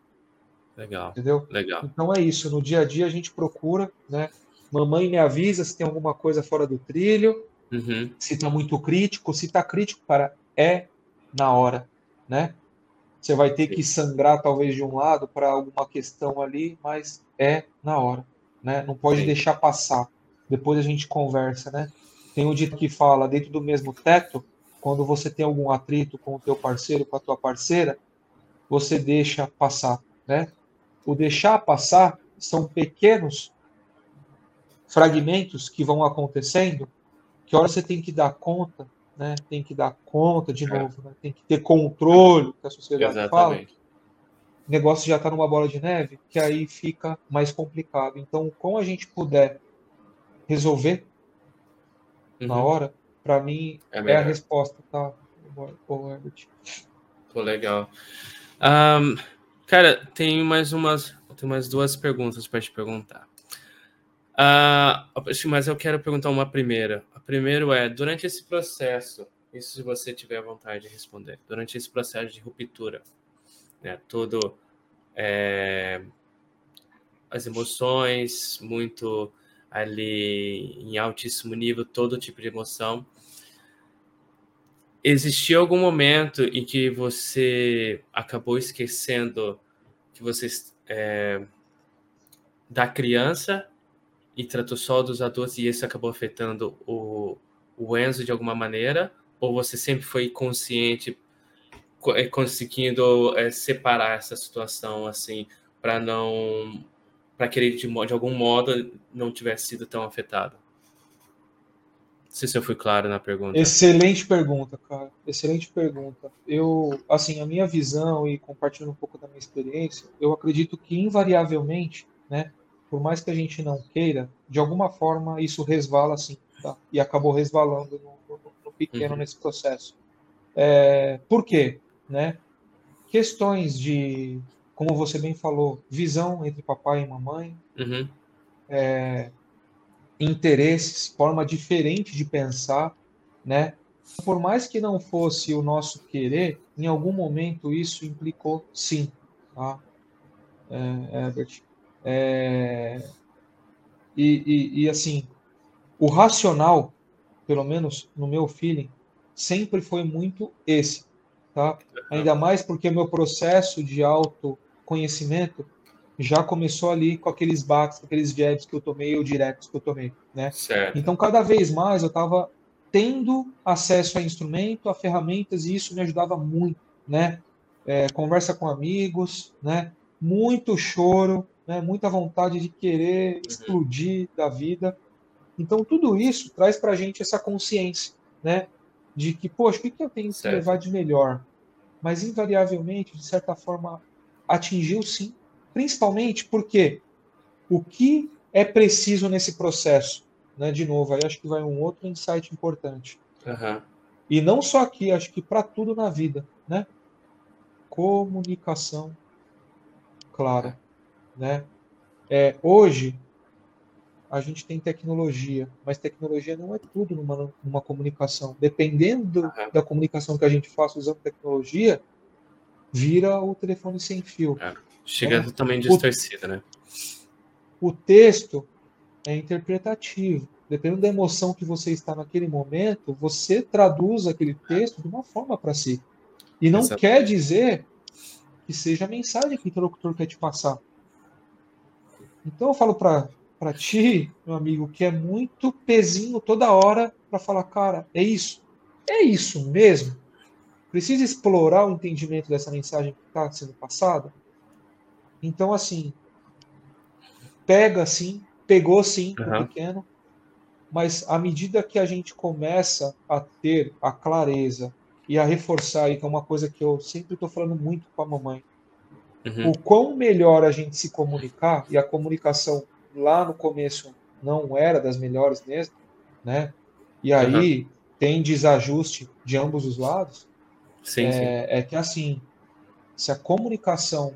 S1: Legal.
S2: Entendeu?
S1: Legal.
S2: Então é isso. No dia a dia a gente procura, né? Mamãe me avisa se tem alguma coisa fora do trilho, uhum. se tá muito crítico. Se tá crítico, cara, é na hora, né? Você vai ter que sangrar talvez de um lado para alguma questão ali, mas é na hora, né? Não pode Sim. deixar passar. Depois a gente conversa, né? Tem um dito que fala dentro do mesmo teto, quando você tem algum atrito com o teu parceiro, com a tua parceira, você deixa passar, né? O deixar passar são pequenos fragmentos que vão acontecendo, que hora você tem que dar conta, né? Tem que dar conta de é. novo, né? tem que ter controle, que a sociedade Exatamente. fala. O negócio já está numa bola de neve, que aí fica mais complicado. Então, como a gente puder resolver uhum. na hora, para mim, é, é, a resposta, tá, o Herbert?
S1: Pô, legal. Um, cara, tem mais umas, tem mais duas perguntas para te perguntar. Ah, mas eu quero perguntar uma primeira. A primeira é, durante esse processo, isso se você tiver vontade de responder, durante esse processo de ruptura, né, todo é, as emoções, muito ali em altíssimo nível, todo tipo de emoção. Existiu algum momento em que você acabou esquecendo que você é, da criança e tratou só dos adultos e isso acabou afetando o, o Enzo de alguma maneira? Ou você sempre foi consciente, é, conseguindo é, separar essa situação assim, para não. para que ele de, de algum modo não tivesse sido tão afetado? Não sei se eu fui claro na pergunta.
S2: Excelente pergunta, cara. Excelente pergunta. Eu, assim, a minha visão e compartilhando um pouco da minha experiência, eu acredito que invariavelmente, né, por mais que a gente não queira, de alguma forma isso resvala assim, tá? E acabou resvalando no, no, no pequeno uhum. nesse processo. É, por quê? Né? Questões de, como você bem falou, visão entre papai e mamãe, uhum. é, interesses, forma diferente de pensar, né? Por mais que não fosse o nosso querer, em algum momento isso implicou sim, tá? É, Herbert, é, e, e, e, assim, o racional, pelo menos no meu feeling, sempre foi muito esse, tá? Ainda mais porque meu processo de autoconhecimento já começou ali com aqueles baques, com aqueles jabs que eu tomei ou diretos que eu tomei, né? Certo. Então, cada vez mais eu estava tendo acesso a instrumento, a ferramentas, e isso me ajudava muito, né? É, conversa com amigos, né? Muito choro, né, muita vontade de querer uhum. explodir da vida. Então, tudo isso traz para a gente essa consciência, né? De que, poxa, o que, que eu tenho que levar de melhor? Mas, invariavelmente, de certa forma, atingiu sim. Principalmente porque o que é preciso nesse processo? Né? De novo, aí acho que vai um outro insight importante. Uhum. E não só aqui, acho que para tudo na vida, né? Comunicação clara. Né? É, hoje, a gente tem tecnologia, mas tecnologia não é tudo numa, numa comunicação. Dependendo uhum. da comunicação que a gente faça usando tecnologia, vira o telefone sem fio. É.
S1: Chega né? totalmente distorcida, né?
S2: O texto é interpretativo. Dependendo da emoção que você está naquele momento, você traduz aquele texto de uma forma para si. E não Exatamente. quer dizer que seja a mensagem que o interlocutor quer te passar. Então eu falo para ti, meu amigo, que é muito pezinho toda hora para falar, cara, é isso. É isso mesmo. Precisa explorar o entendimento dessa mensagem que está sendo passada. Então, assim, pega sim, pegou sim uhum. o pequeno, mas à medida que a gente começa a ter a clareza e a reforçar, e que é uma coisa que eu sempre estou falando muito com a mamãe, Uhum. O quão melhor a gente se comunicar, e a comunicação lá no começo não era das melhores mesmo, né? E aí uhum. tem desajuste de ambos os lados. Sim, é, sim. é que assim, se a comunicação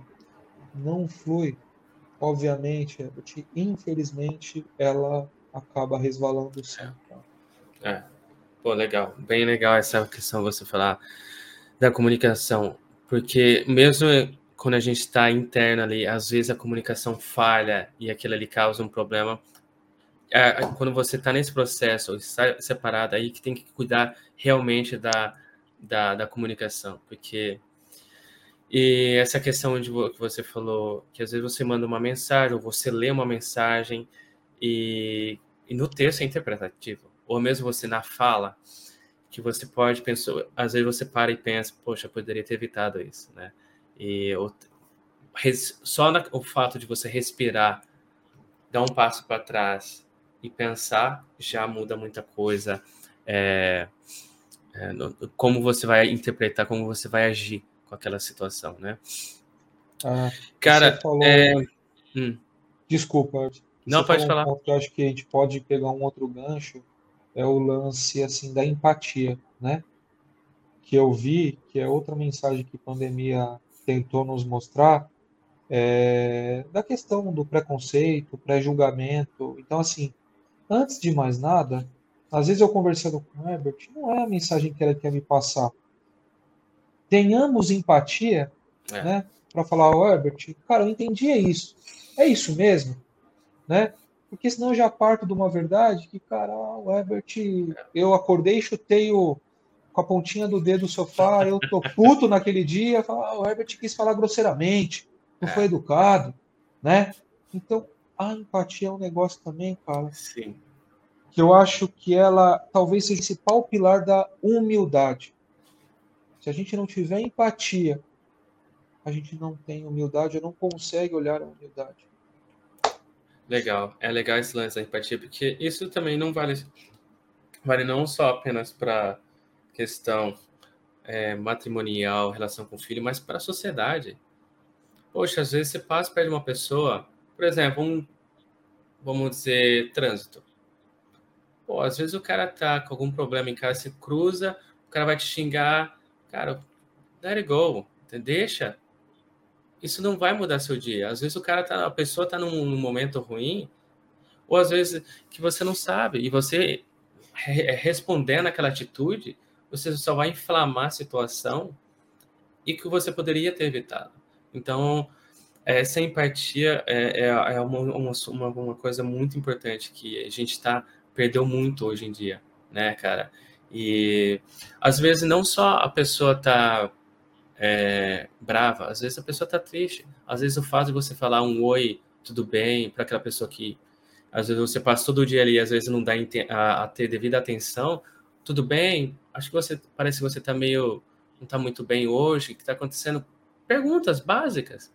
S2: não flui, obviamente, infelizmente, ela acaba resvalando sempre.
S1: É. é. Pô, legal. Bem legal essa questão você falar da comunicação. Porque mesmo quando a gente está interno ali, às vezes a comunicação falha e aquilo ali causa um problema. É, quando você está nesse processo, está separado, aí que tem que cuidar realmente da, da, da comunicação, porque e essa questão de que você falou, que às vezes você manda uma mensagem, ou você lê uma mensagem, e, e no texto é interpretativo, ou mesmo você na fala, que você pode pensar, às vezes você para e pensa, poxa, poderia ter evitado isso, né? E o, só na, o fato de você respirar, dar um passo para trás e pensar já muda muita coisa. É, é, no, como você vai interpretar, como você vai agir com aquela situação, né?
S2: Ah, Cara, falou... é... hum. desculpa.
S1: Não pode falar. Um
S2: que eu acho que a gente pode pegar um outro gancho é o lance assim da empatia, né? Que eu vi que é outra mensagem que a pandemia tentou nos mostrar é, da questão do preconceito, pré-julgamento. Então, assim, antes de mais nada, às vezes eu conversando com o Herbert, não é a mensagem que ela quer me passar. Tenhamos empatia, é. né? Para falar, oh, Herbert, cara, eu entendi é isso. É isso mesmo, né? Porque senão eu já parto de uma verdade que, cara, o Herbert, eu acordei e chutei o, com a pontinha do dedo do sofá, eu tô puto naquele dia, falo, ah, o Herbert quis falar grosseiramente, não foi é. educado, né? Então, a empatia é um negócio também, cara.
S1: Sim.
S2: Que eu acho que ela talvez seja o principal pilar da humildade. Se a gente não tiver empatia, a gente não tem humildade, não consegue olhar a humildade.
S1: Legal, é legal esse lance da empatia, porque isso também não vale, vale não só apenas para questão é, matrimonial, relação com o filho, mas para a sociedade. Poxa, às vezes você passa perto de uma pessoa, por exemplo, um, vamos dizer, trânsito. Pô, às vezes o cara tá com algum problema em casa, se cruza, o cara vai te xingar, cara, let it go, deixa, isso não vai mudar seu dia. Às vezes o cara tá, a pessoa está num, num, momento ruim, ou às vezes que você não sabe, e você re respondendo aquela atitude, você só vai inflamar a situação e que você poderia ter evitado. Então, essa empatia é, é, é uma, uma, uma, coisa muito importante que a gente tá, perdeu muito hoje em dia, né, cara? E às vezes não só a pessoa tá é, brava, às vezes a pessoa está triste. Às vezes o fato de você falar um oi, tudo bem, para aquela pessoa que às vezes você passa todo o dia ali, às vezes não dá a, a ter devida atenção, tudo bem, acho que você parece que você está meio não está muito bem hoje, o que está acontecendo? Perguntas básicas,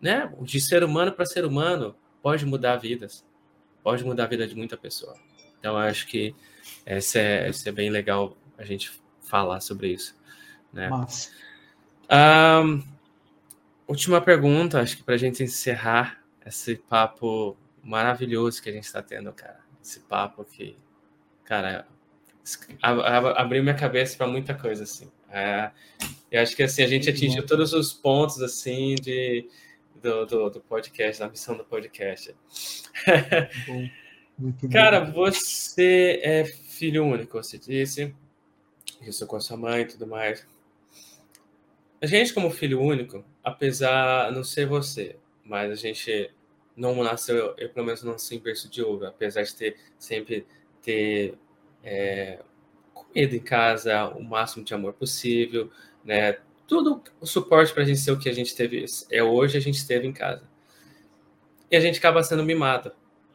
S1: né? De ser humano para ser humano pode mudar vidas, pode mudar a vida de muita pessoa. Então acho que esse é, esse é bem legal a gente falar sobre isso, né? Um, última pergunta, acho que para a gente encerrar esse papo maravilhoso que a gente está tendo, cara. Esse papo que, cara, abriu minha cabeça para muita coisa, assim. É, eu acho que assim a gente atingiu todos os pontos assim de do, do, do podcast, da missão do podcast. Bom, cara, você é filho único, você disse. Isso com a sua mãe e tudo mais. A gente, como filho único, apesar não ser você, mas a gente não nasceu, eu pelo menos não nasci em berço de ouro, apesar de ter sempre ter é, comida em casa, o máximo de amor possível, né? Tudo o suporte para a gente ser o que a gente teve é hoje, a gente teve em casa. E a gente acaba sendo mimado,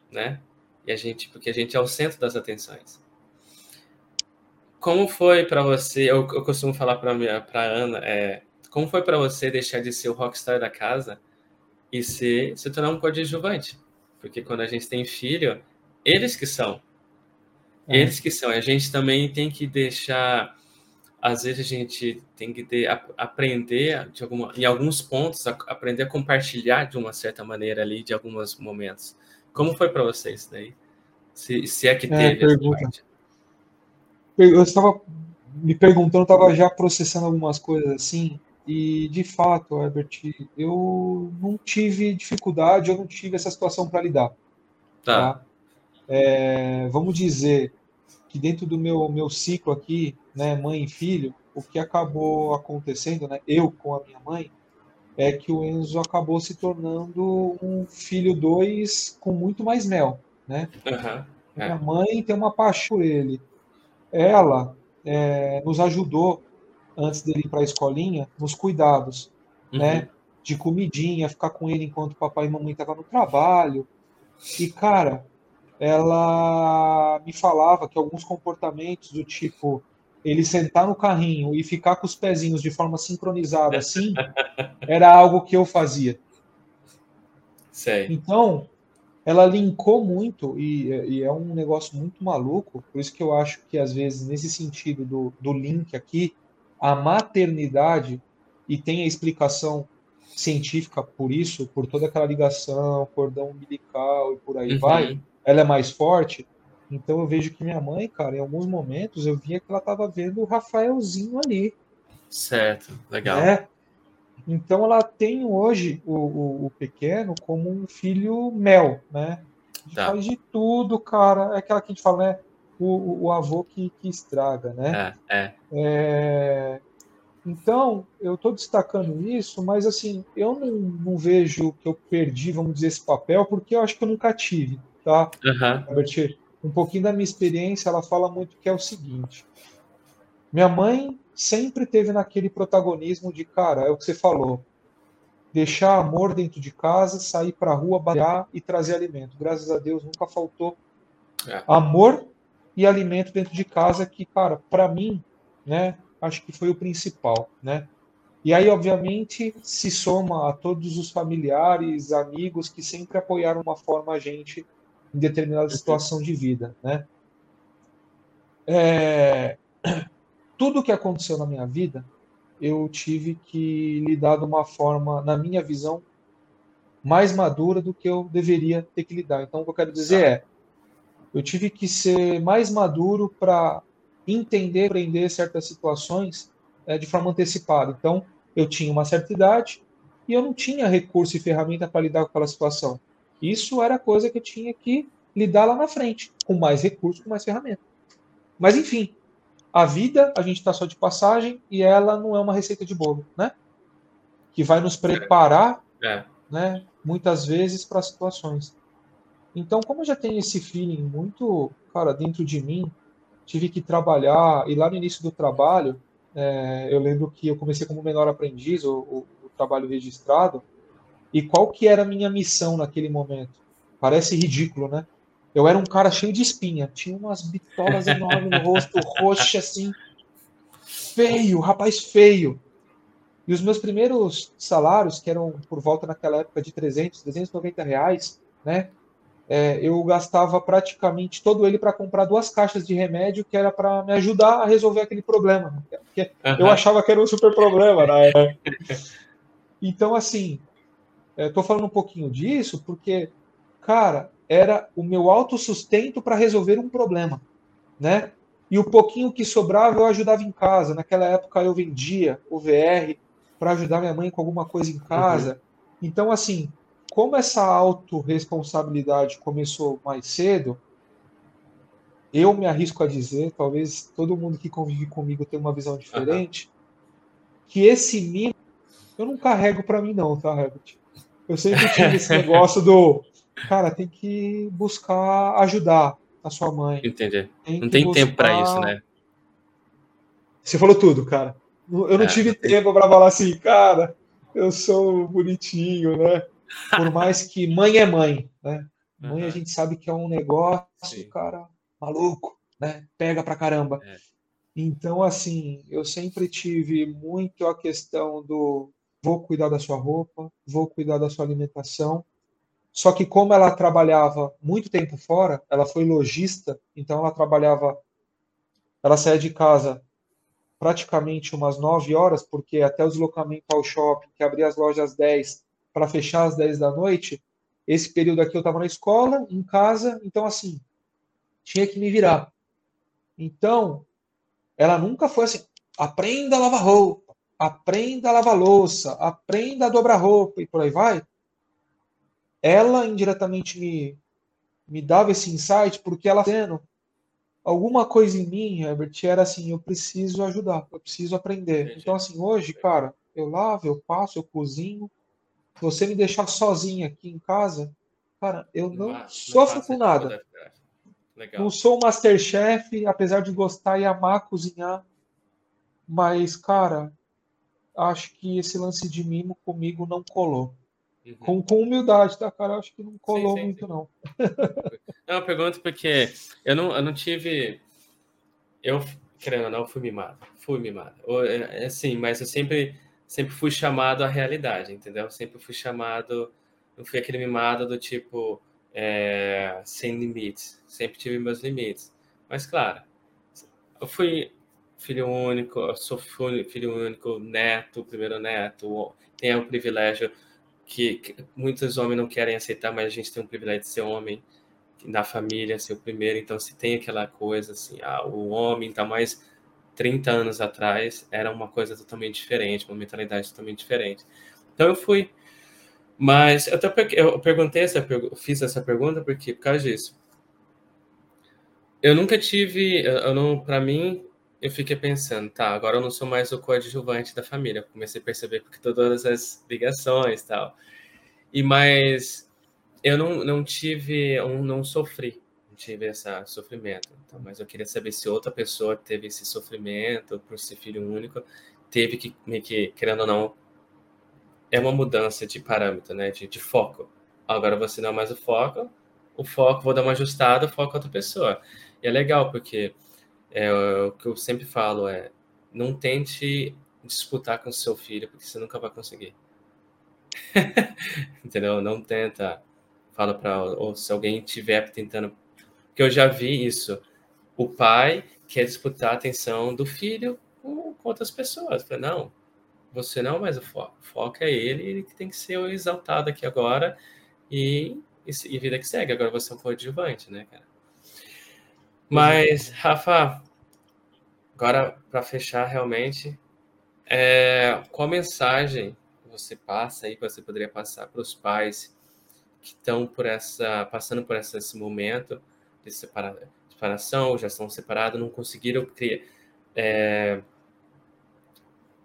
S1: né? E a gente, porque a gente é o centro das atenções. Como foi para você? Eu, eu costumo falar para Ana, é, como foi para você deixar de ser o rockstar da casa e ser, se tornar um coadjuvante? Porque quando a gente tem filho, eles que são. É. Eles que são. A gente também tem que deixar. Às vezes a gente tem que ter, aprender, de alguma, em alguns pontos, a, aprender a compartilhar de uma certa maneira ali, de alguns momentos. Como foi para vocês daí? Se, se é que teve é, pergunta.
S2: Eu estava me perguntando, estava já processando algumas coisas assim. E, de fato, Herbert, eu não tive dificuldade, eu não tive essa situação para lidar. Tá. tá? É, vamos dizer que dentro do meu, meu ciclo aqui, né, mãe e filho, o que acabou acontecendo, né, eu com a minha mãe, é que o Enzo acabou se tornando um filho dois com muito mais mel, né? Uhum, é. Minha mãe tem uma paixão por ele. Ela é, nos ajudou antes dele ir para a escolinha, nos cuidados, uhum. né? De comidinha, ficar com ele enquanto papai e mamãe estavam no trabalho. E, cara, ela me falava que alguns comportamentos do tipo ele sentar no carrinho e ficar com os pezinhos de forma sincronizada assim, era algo que eu fazia.
S1: Sei.
S2: Então, ela linkou muito, e, e, é um negócio muito maluco, por isso que eu acho que, às vezes, nesse sentido do, do link aqui, a maternidade, e tem a explicação científica por isso, por toda aquela ligação, cordão umbilical e por aí uhum. vai, ela é mais forte. Então eu vejo que minha mãe, cara, em alguns momentos eu via que ela estava vendo o Rafaelzinho ali.
S1: Certo, legal.
S2: Né? Então ela tem hoje o, o, o pequeno como um filho mel, né? Tá. Faz de tudo, cara. É aquela que a gente fala, né? O, o avô que, que estraga, né?
S1: É, é.
S2: é... Então, eu estou destacando isso, mas assim, eu não, não, vejo que eu perdi, vamos dizer, esse papel, porque eu acho que eu nunca tive, tá?
S1: Uhum.
S2: Um pouquinho da minha experiência, ela fala muito que é o seguinte: minha mãe sempre teve naquele protagonismo de, cara, é o que você falou, deixar amor dentro de casa, sair para a rua, bater e trazer alimento. Graças a Deus nunca faltou é. amor e alimento dentro de casa, que, cara, para mim, né, acho que foi o principal, né? E aí, obviamente, se soma a todos os familiares, amigos que sempre apoiaram uma forma a gente em determinada situação de vida, né? É... Tudo que aconteceu na minha vida, eu tive que lidar de uma forma, na minha visão, mais madura do que eu deveria ter que lidar. Então, o que eu quero dizer é, eu tive que ser mais maduro para entender, aprender certas situações é, de forma antecipada. Então, eu tinha uma certa idade e eu não tinha recurso e ferramenta para lidar com aquela situação. Isso era coisa que eu tinha que lidar lá na frente, com mais recursos, com mais ferramenta. Mas, enfim, a vida, a gente está só de passagem e ela não é uma receita de bolo, né? Que vai nos preparar,
S1: é.
S2: né, muitas vezes para situações. Então, como eu já tenho esse feeling muito, cara, dentro de mim, tive que trabalhar, e lá no início do trabalho, é, eu lembro que eu comecei como menor aprendiz, o, o, o, trabalho registrado, e qual que era a minha missão naquele momento? Parece ridículo, né? Eu era um cara cheio de espinha, tinha umas bitolas enormes no rosto, roxa assim, feio, rapaz feio. E os meus primeiros salários, que eram por volta naquela época de 300, 390 reais, né? é, eu gastava praticamente todo ele para comprar duas caixas de remédio que era para me ajudar a resolver aquele problema. Uhum. eu achava que era um super problema na época. Então, assim, estou falando um pouquinho disso porque, cara, era o meu autossustento para resolver um problema, né? E o pouquinho que sobrava eu ajudava em casa. Naquela época eu vendia o VR para ajudar minha mãe com alguma coisa em casa. Uhum. Então, assim, como essa autorresponsabilidade começou mais cedo, eu me arrisco a dizer, talvez todo mundo que convive comigo tenha uma visão diferente, uhum. que esse mimo eu não carrego para mim não, tá, Herbert? Eu sempre tive esse negócio do, cara, tem que buscar ajudar a sua mãe.
S1: Entendi. Tem não tem buscar... tempo para isso, né?
S2: Você falou tudo, cara. Eu não é, tive tempo para falar assim, cara, eu sou bonitinho, né? Por mais que mãe é mãe, né? Mãe uhum. a gente sabe que é um negócio, Sim. cara, maluco, né? Pega pra caramba. É. Então, assim, eu sempre tive muito a questão do vou cuidar da sua roupa, vou cuidar da sua alimentação. Só que como ela trabalhava muito tempo fora, ela foi lojista, então ela trabalhava, ela saía de casa praticamente umas 9 horas, porque até o deslocamento ao shopping, que abria as lojas às 10, para fechar às 10 da noite, esse período aqui eu estava na escola, em casa, então assim, tinha que me virar. Então, ela nunca foi assim, aprenda a lavar roupa, aprenda a lavar louça, aprenda a dobrar roupa e por aí vai. Ela indiretamente me, me dava esse insight porque ela tendo alguma coisa em mim, Herbert, era assim, eu preciso ajudar, eu preciso aprender. Então assim, hoje, cara, eu lavo, eu passo, eu cozinho, você me deixar sozinho aqui em casa, cara, eu não, não sofro não com nada. Não sou um Masterchef, apesar de gostar e amar cozinhar. Mas, cara, acho que esse lance de mimo comigo não colou. Uhum. Com, com, humildade, tá, cara? Acho que não colou sim, sim, muito, sim. não.
S1: Não, eu pergunto porque eu não, eu não tive. Eu, querendo ou não, fui mimado. Fui mimado. É, é assim, mas eu sempre sempre fui chamado à realidade, entendeu? Sempre fui chamado, não fui aquele mimado do tipo é, sem limites, sempre tive meus limites. Mas claro, eu fui filho único, sou filho único, neto, primeiro neto, tenho o privilégio que, que, muitos homens não querem aceitar, mas a gente tem um privilégio de ser homem na família, ser o primeiro, então se tem aquela coisa assim, ah, o homem está mais 30 anos atrás era uma coisa totalmente diferente, uma mentalidade totalmente diferente. Então eu fui. Mas eu, até, eu perguntei essa fiz essa pergunta porque por causa disso. Eu nunca tive, eu não, para mim, eu fiquei pensando, tá, agora eu não sou mais o coadjuvante da família. comecei a perceber porque todas as ligações, tal. E mais eu não, não tive, eu não sofri, não tive esse sofrimento. Então, mas eu queria saber se outra pessoa teve esse sofrimento por ser filho único, teve que, que querendo ou não, é uma mudança de parâmetro, né, de, de foco. Agora você não é mais o foco, o foco, vou dar uma ajustada, o foco é outra pessoa. E é legal, porque é, o que eu sempre falo é, não tente disputar com seu filho, porque você nunca vai conseguir. Entendeu? Não tenta. Fala para ou se alguém tiver tentando, porque eu já vi isso. O pai quer disputar a atenção do filho com, com outras pessoas. Falei, não, você não mais o foco. Foco é ele, ele tem que ser exaltado aqui agora e, e, e vida que segue. Agora você é um coadjuvante, né, cara? Mas, Rafa, agora para fechar realmente, é, qual mensagem você passa aí, que você poderia passar para os pais que estão por essa, passando por esse momento de separa, separação, já estão separados, não conseguiram criar, é,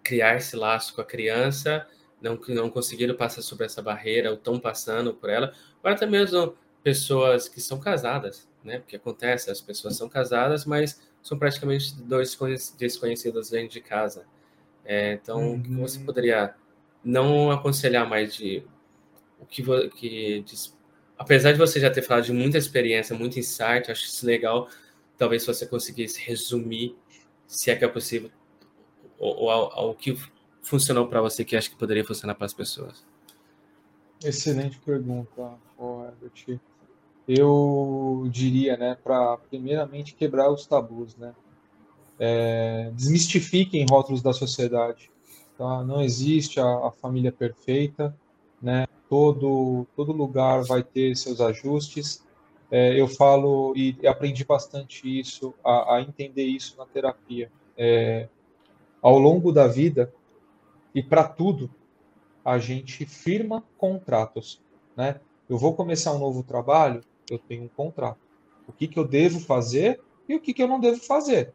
S1: criar esse laço com a criança, não, não conseguiram passar sobre essa barreira, ou estão passando por ela, ou até mesmo pessoas que são casadas, né? Porque acontece, as pessoas são casadas, mas são praticamente dois desconhecidos dentro de casa. É, então, uhum. você poderia não aconselhar mais de o que, que de, apesar de você já ter falado de muita experiência, muito insight, acho isso legal. Talvez você conseguisse resumir, se é que é possível, o, que funcionou para você que acho que poderia funcionar para as pessoas.
S2: Excelente pergunta, Herbert eu diria, né, para primeiramente quebrar os tabus, né? É, desmistifiquem rótulos da sociedade. Tá? Não existe a, a, família perfeita, né? Todo todo lugar vai ter seus ajustes. É, eu falo e aprendi bastante isso, a, a entender isso na terapia. É, ao longo da vida e para tudo, a gente firma contratos, né? Eu vou começar um novo trabalho, eu tenho um contrato. O que, que eu devo fazer e o que, que eu não devo fazer.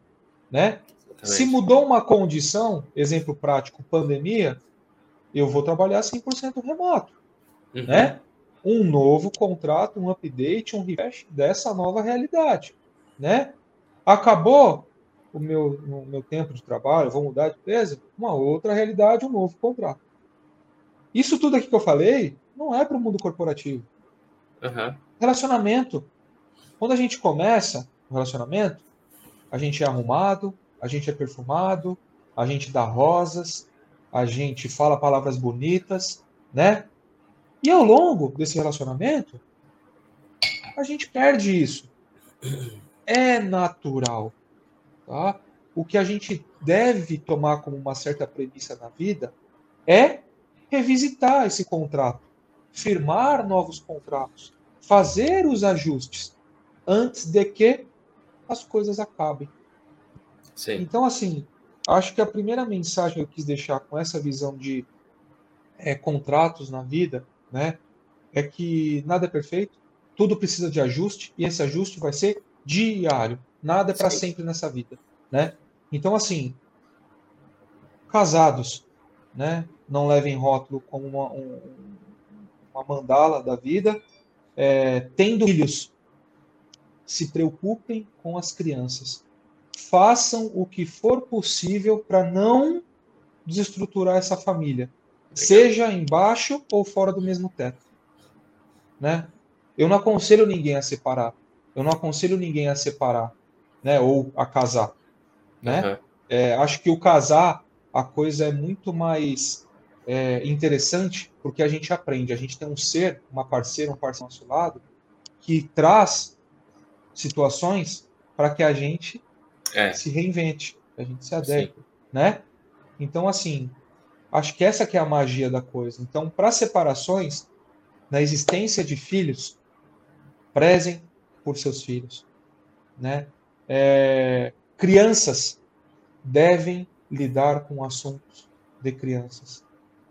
S2: Né? Se mudou uma condição, exemplo prático, pandemia, eu vou trabalhar 100% remoto. Uhum. Né? Um novo contrato, um update, um refresh dessa nova realidade. Né? Acabou o meu, o meu tempo de trabalho, vou mudar de empresa, uma outra realidade, um novo contrato. Isso tudo aqui que eu falei não é para o mundo corporativo. Uhum. Relacionamento. Quando a gente começa o relacionamento, a gente é arrumado, a gente é perfumado, a gente dá rosas, a gente fala palavras bonitas, né? E ao longo desse relacionamento, a gente perde isso. É natural. Tá? O que a gente deve tomar como uma certa premissa na vida é revisitar esse contrato, firmar novos contratos, fazer os ajustes antes de que as coisas acabem. Sim. Então, assim, acho que a primeira mensagem que eu quis deixar com essa visão de é, contratos na vida, né, é que nada é perfeito, tudo precisa de ajuste e esse ajuste vai ser diário. Nada é para sempre nessa vida, né? Então, assim, casados, né, não levem rótulo como uma, um, uma mandala da vida, é, tendo filhos, se preocupem com as crianças. Façam o que for possível para não desestruturar essa família, seja embaixo ou fora do mesmo teto. Né? Eu não aconselho ninguém a separar. Eu não aconselho ninguém a separar, né? Ou a casar, né? Uhum. É, acho que o casar a coisa é muito mais é, interessante porque a gente aprende, a gente tem um ser, uma parceira, um parceiro ao nosso lado, que traz situações para que a gente é. se reinvente, a gente se adeque, né? Então, assim, acho que essa que é a magia da coisa. Então, para separações, na existência de filhos, prezem por seus filhos, né? É, crianças, devem lidar com assuntos de crianças,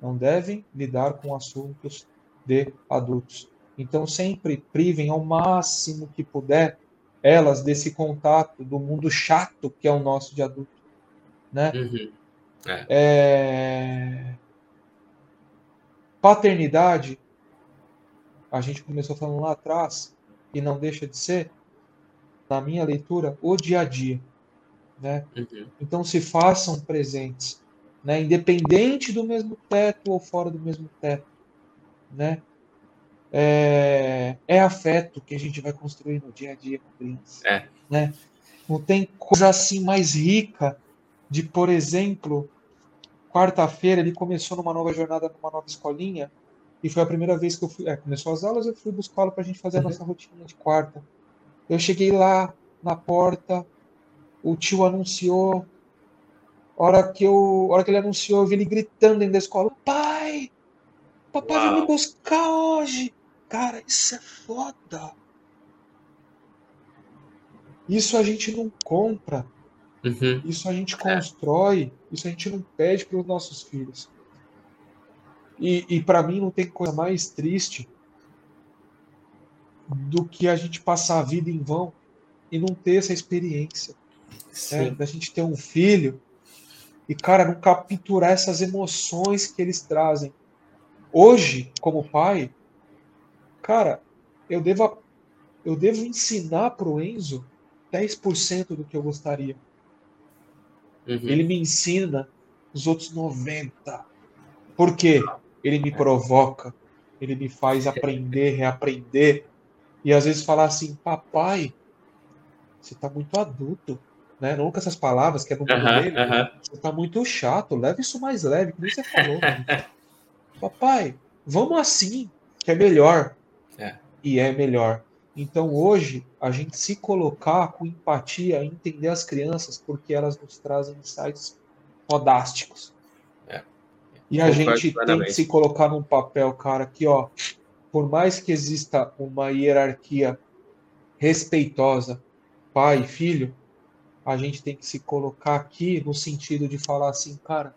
S2: não devem lidar com assuntos de adultos. Então, sempre privem ao máximo que puder elas desse contato do mundo chato que é o nosso de adulto, né? Uhum. É. É... Paternidade, a gente começou falando lá atrás e não deixa de ser, na minha leitura, o dia a dia, né? Uhum. Então se façam presentes, né? Independente do mesmo teto ou fora do mesmo teto, né? é, é, afeto que a gente vai construir no dia a dia com criança. É. Né? Não tem coisa assim mais rica de, por exemplo, quarta-feira ele começou numa nova jornada, numa nova escolinha, e foi a primeira vez que eu fui. É, começou as aulas, eu fui buscá-lo para a gente fazer a uhum. nossa rotina de quarta. Eu cheguei lá na porta, o tio anunciou. Hora que eu, hora que ele anunciou, eu vi ele gritando dentro da escola: Pai, papai Uau. vai me buscar hoje. Cara, isso é foda. Isso a gente não compra. Uhum. Isso a gente constrói. É. Isso a gente não pede para os nossos filhos. E, e para mim não tem coisa mais triste do que a gente passar a vida em vão e não ter essa experiência. Né? Da gente ter um filho e, cara, não capturar essas emoções que eles trazem. Hoje, como pai, cara, eu devo, eu devo ensinar para o Enzo 10% do que eu gostaria. Uhum. Ele me ensina os outros 90%. Por quê? Ele me provoca, ele me faz aprender, reaprender. E às vezes falar assim, papai, você está muito adulto. Né? Não com essas palavras que é no mundo uhum, dele. Uhum. Você está muito chato, leve isso mais leve, que nem você falou. papai, vamos assim, que é melhor. É. E é melhor. Então hoje a gente se colocar com empatia, entender as crianças, porque elas nos trazem insights fodásticos. É. E a gente tem que se colocar num papel, cara, que ó, por mais que exista uma hierarquia respeitosa, pai e filho, a gente tem que se colocar aqui no sentido de falar assim, cara,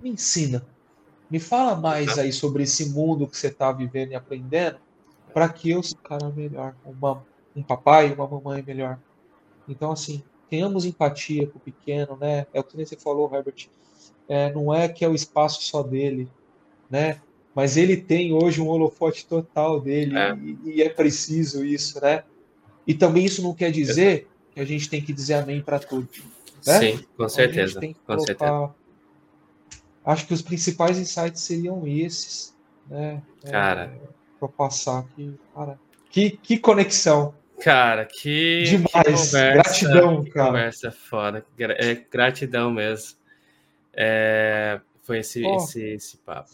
S2: me ensina, me fala mais aí sobre esse mundo que você está vivendo e aprendendo, para que eu seja um cara melhor, uma, um papai, uma mamãe melhor. Então, assim, tenhamos empatia com o pequeno, né? É o que você falou, Herbert. É, não é que é o espaço só dele, né? Mas ele tem hoje um holofote total dele é. E, e, é preciso isso, né? E também isso não quer dizer que a gente tem que dizer amém para tudo. Né?
S1: Sim, com certeza. com colocar... certeza.
S2: Acho que os principais insights seriam esses, né?
S1: Cara.
S2: É para passar aqui. Cara, que, que conexão.
S1: Cara, que.
S2: Demais. Que conversa, gratidão,
S1: que
S2: cara.
S1: Conversa foda. É gratidão mesmo. É, foi esse, oh. esse, esse papo.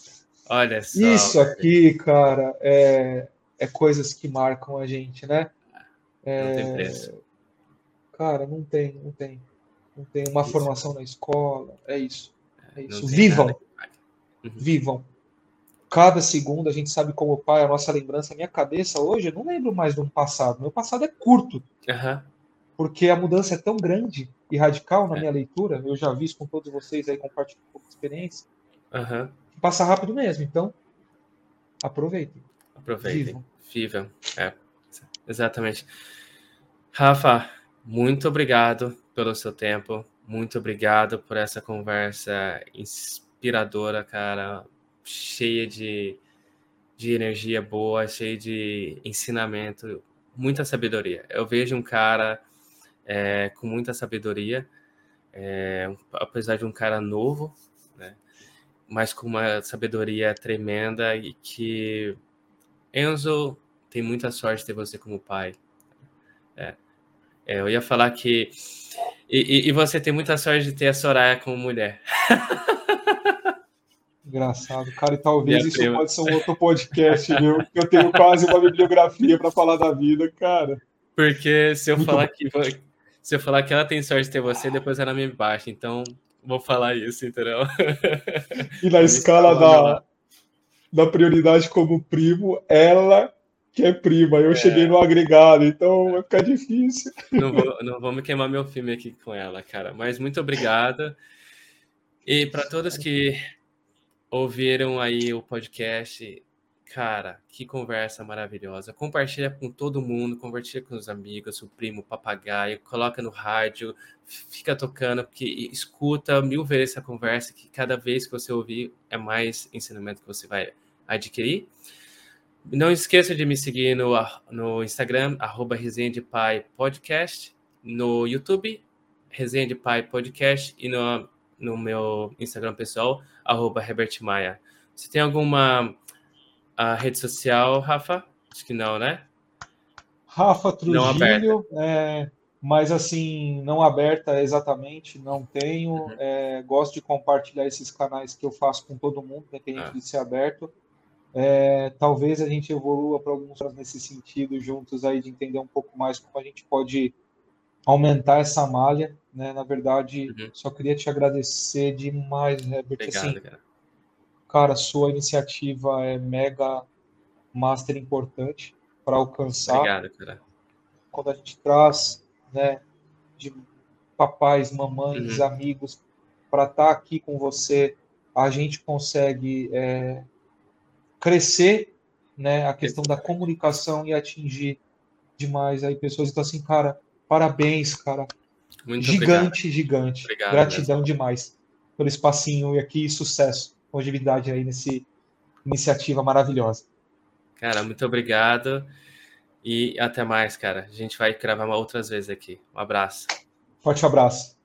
S1: Olha só.
S2: Isso aqui, cara, é, é coisas que marcam a gente, né?
S1: É, não tem preço.
S2: Cara, não tem, não tem. Não tem uma isso. formação na escola. É isso. É isso. Vivam. Uhum. Vivam cada segundo a gente sabe como o pai, a nossa lembrança, a minha cabeça hoje, eu não lembro mais do passado. Meu passado é curto. Uhum. Porque a mudança é tão grande e radical na é. minha leitura, eu já vi isso com todos vocês aí, compartilhando um pouco de experiência. Uhum. Passa rápido mesmo, então aproveitem.
S1: Aproveitem. Vivam. Vivam. É, exatamente. Rafa, muito obrigado pelo seu tempo. Muito obrigado por essa conversa inspiradora, cara cheia de, de energia boa, cheia de ensinamento, muita sabedoria. Eu vejo um cara é, com muita sabedoria, é, apesar de um cara novo, né? mas com uma sabedoria tremenda e que Enzo tem muita sorte de ter você como pai. É, é eu ia falar que e, e, e, você tem muita sorte de ter a Soraya como mulher.
S2: Engraçado, cara, e talvez Minha isso prima. pode ser um outro podcast, viu? Eu tenho quase uma bibliografia para falar da vida, cara.
S1: Porque se eu Muito falar que se eu falar que ela tem sorte de ter você, depois ela me baixa. Então, vou falar isso, entendeu?
S2: E na escala da, da prioridade como primo, ela que é prima. Eu é. cheguei no agregado, então vai ficar difícil.
S1: Não vou, não me queimar meu filme aqui com ela, cara. Mas muito obrigado. E para todos que ouviram aí o podcast, cara, que conversa maravilhosa. Compartilha com todo mundo, compartilha com os amigos, o primo, o papagaio, coloca no rádio, fica tocando, porque escuta mil vezes essa conversa, que cada vez que você ouvir é mais ensinamento que você vai adquirir. Não esqueça de me seguir no, no Instagram, arroba Pai Podcast, no YouTube, Resenha de Pai Podcast, e no, no meu Instagram pessoal, arroba Herbert Maia. Você tem alguma a rede social, Rafa? Acho que não, né?
S2: Rafa Trujillo, é, mas assim, não aberta exatamente, não tenho. Uhum. É, gosto de compartilhar esses canais que eu faço com todo mundo, independente ah. de ser aberto. É, talvez a gente evolua para alguns nesse sentido juntos aí de entender um pouco mais como a gente pode aumentar essa malha, né? Na verdade, uhum. só queria te agradecer demais, Herbert. Obrigado, assim, cara cara, sua iniciativa é mega master importante para alcançar.
S1: Obrigado, cara.
S2: Quando a gente traz, né, de papais, mamães, uhum. amigos, para estar tá aqui com você, a gente consegue é, crescer, né, a questão da comunicação e atingir demais aí pessoas. Então, assim, cara, parabéns, cara. Muito gigante, obrigado. gigante. Obrigado, Gratidão mesmo. demais pelo espacinho e aqui sucesso longevidade aí nesse iniciativa maravilhosa.
S1: Cara, muito obrigado e até mais, cara. A gente vai gravar outras vezes aqui. Um abraço.
S2: Forte abraço.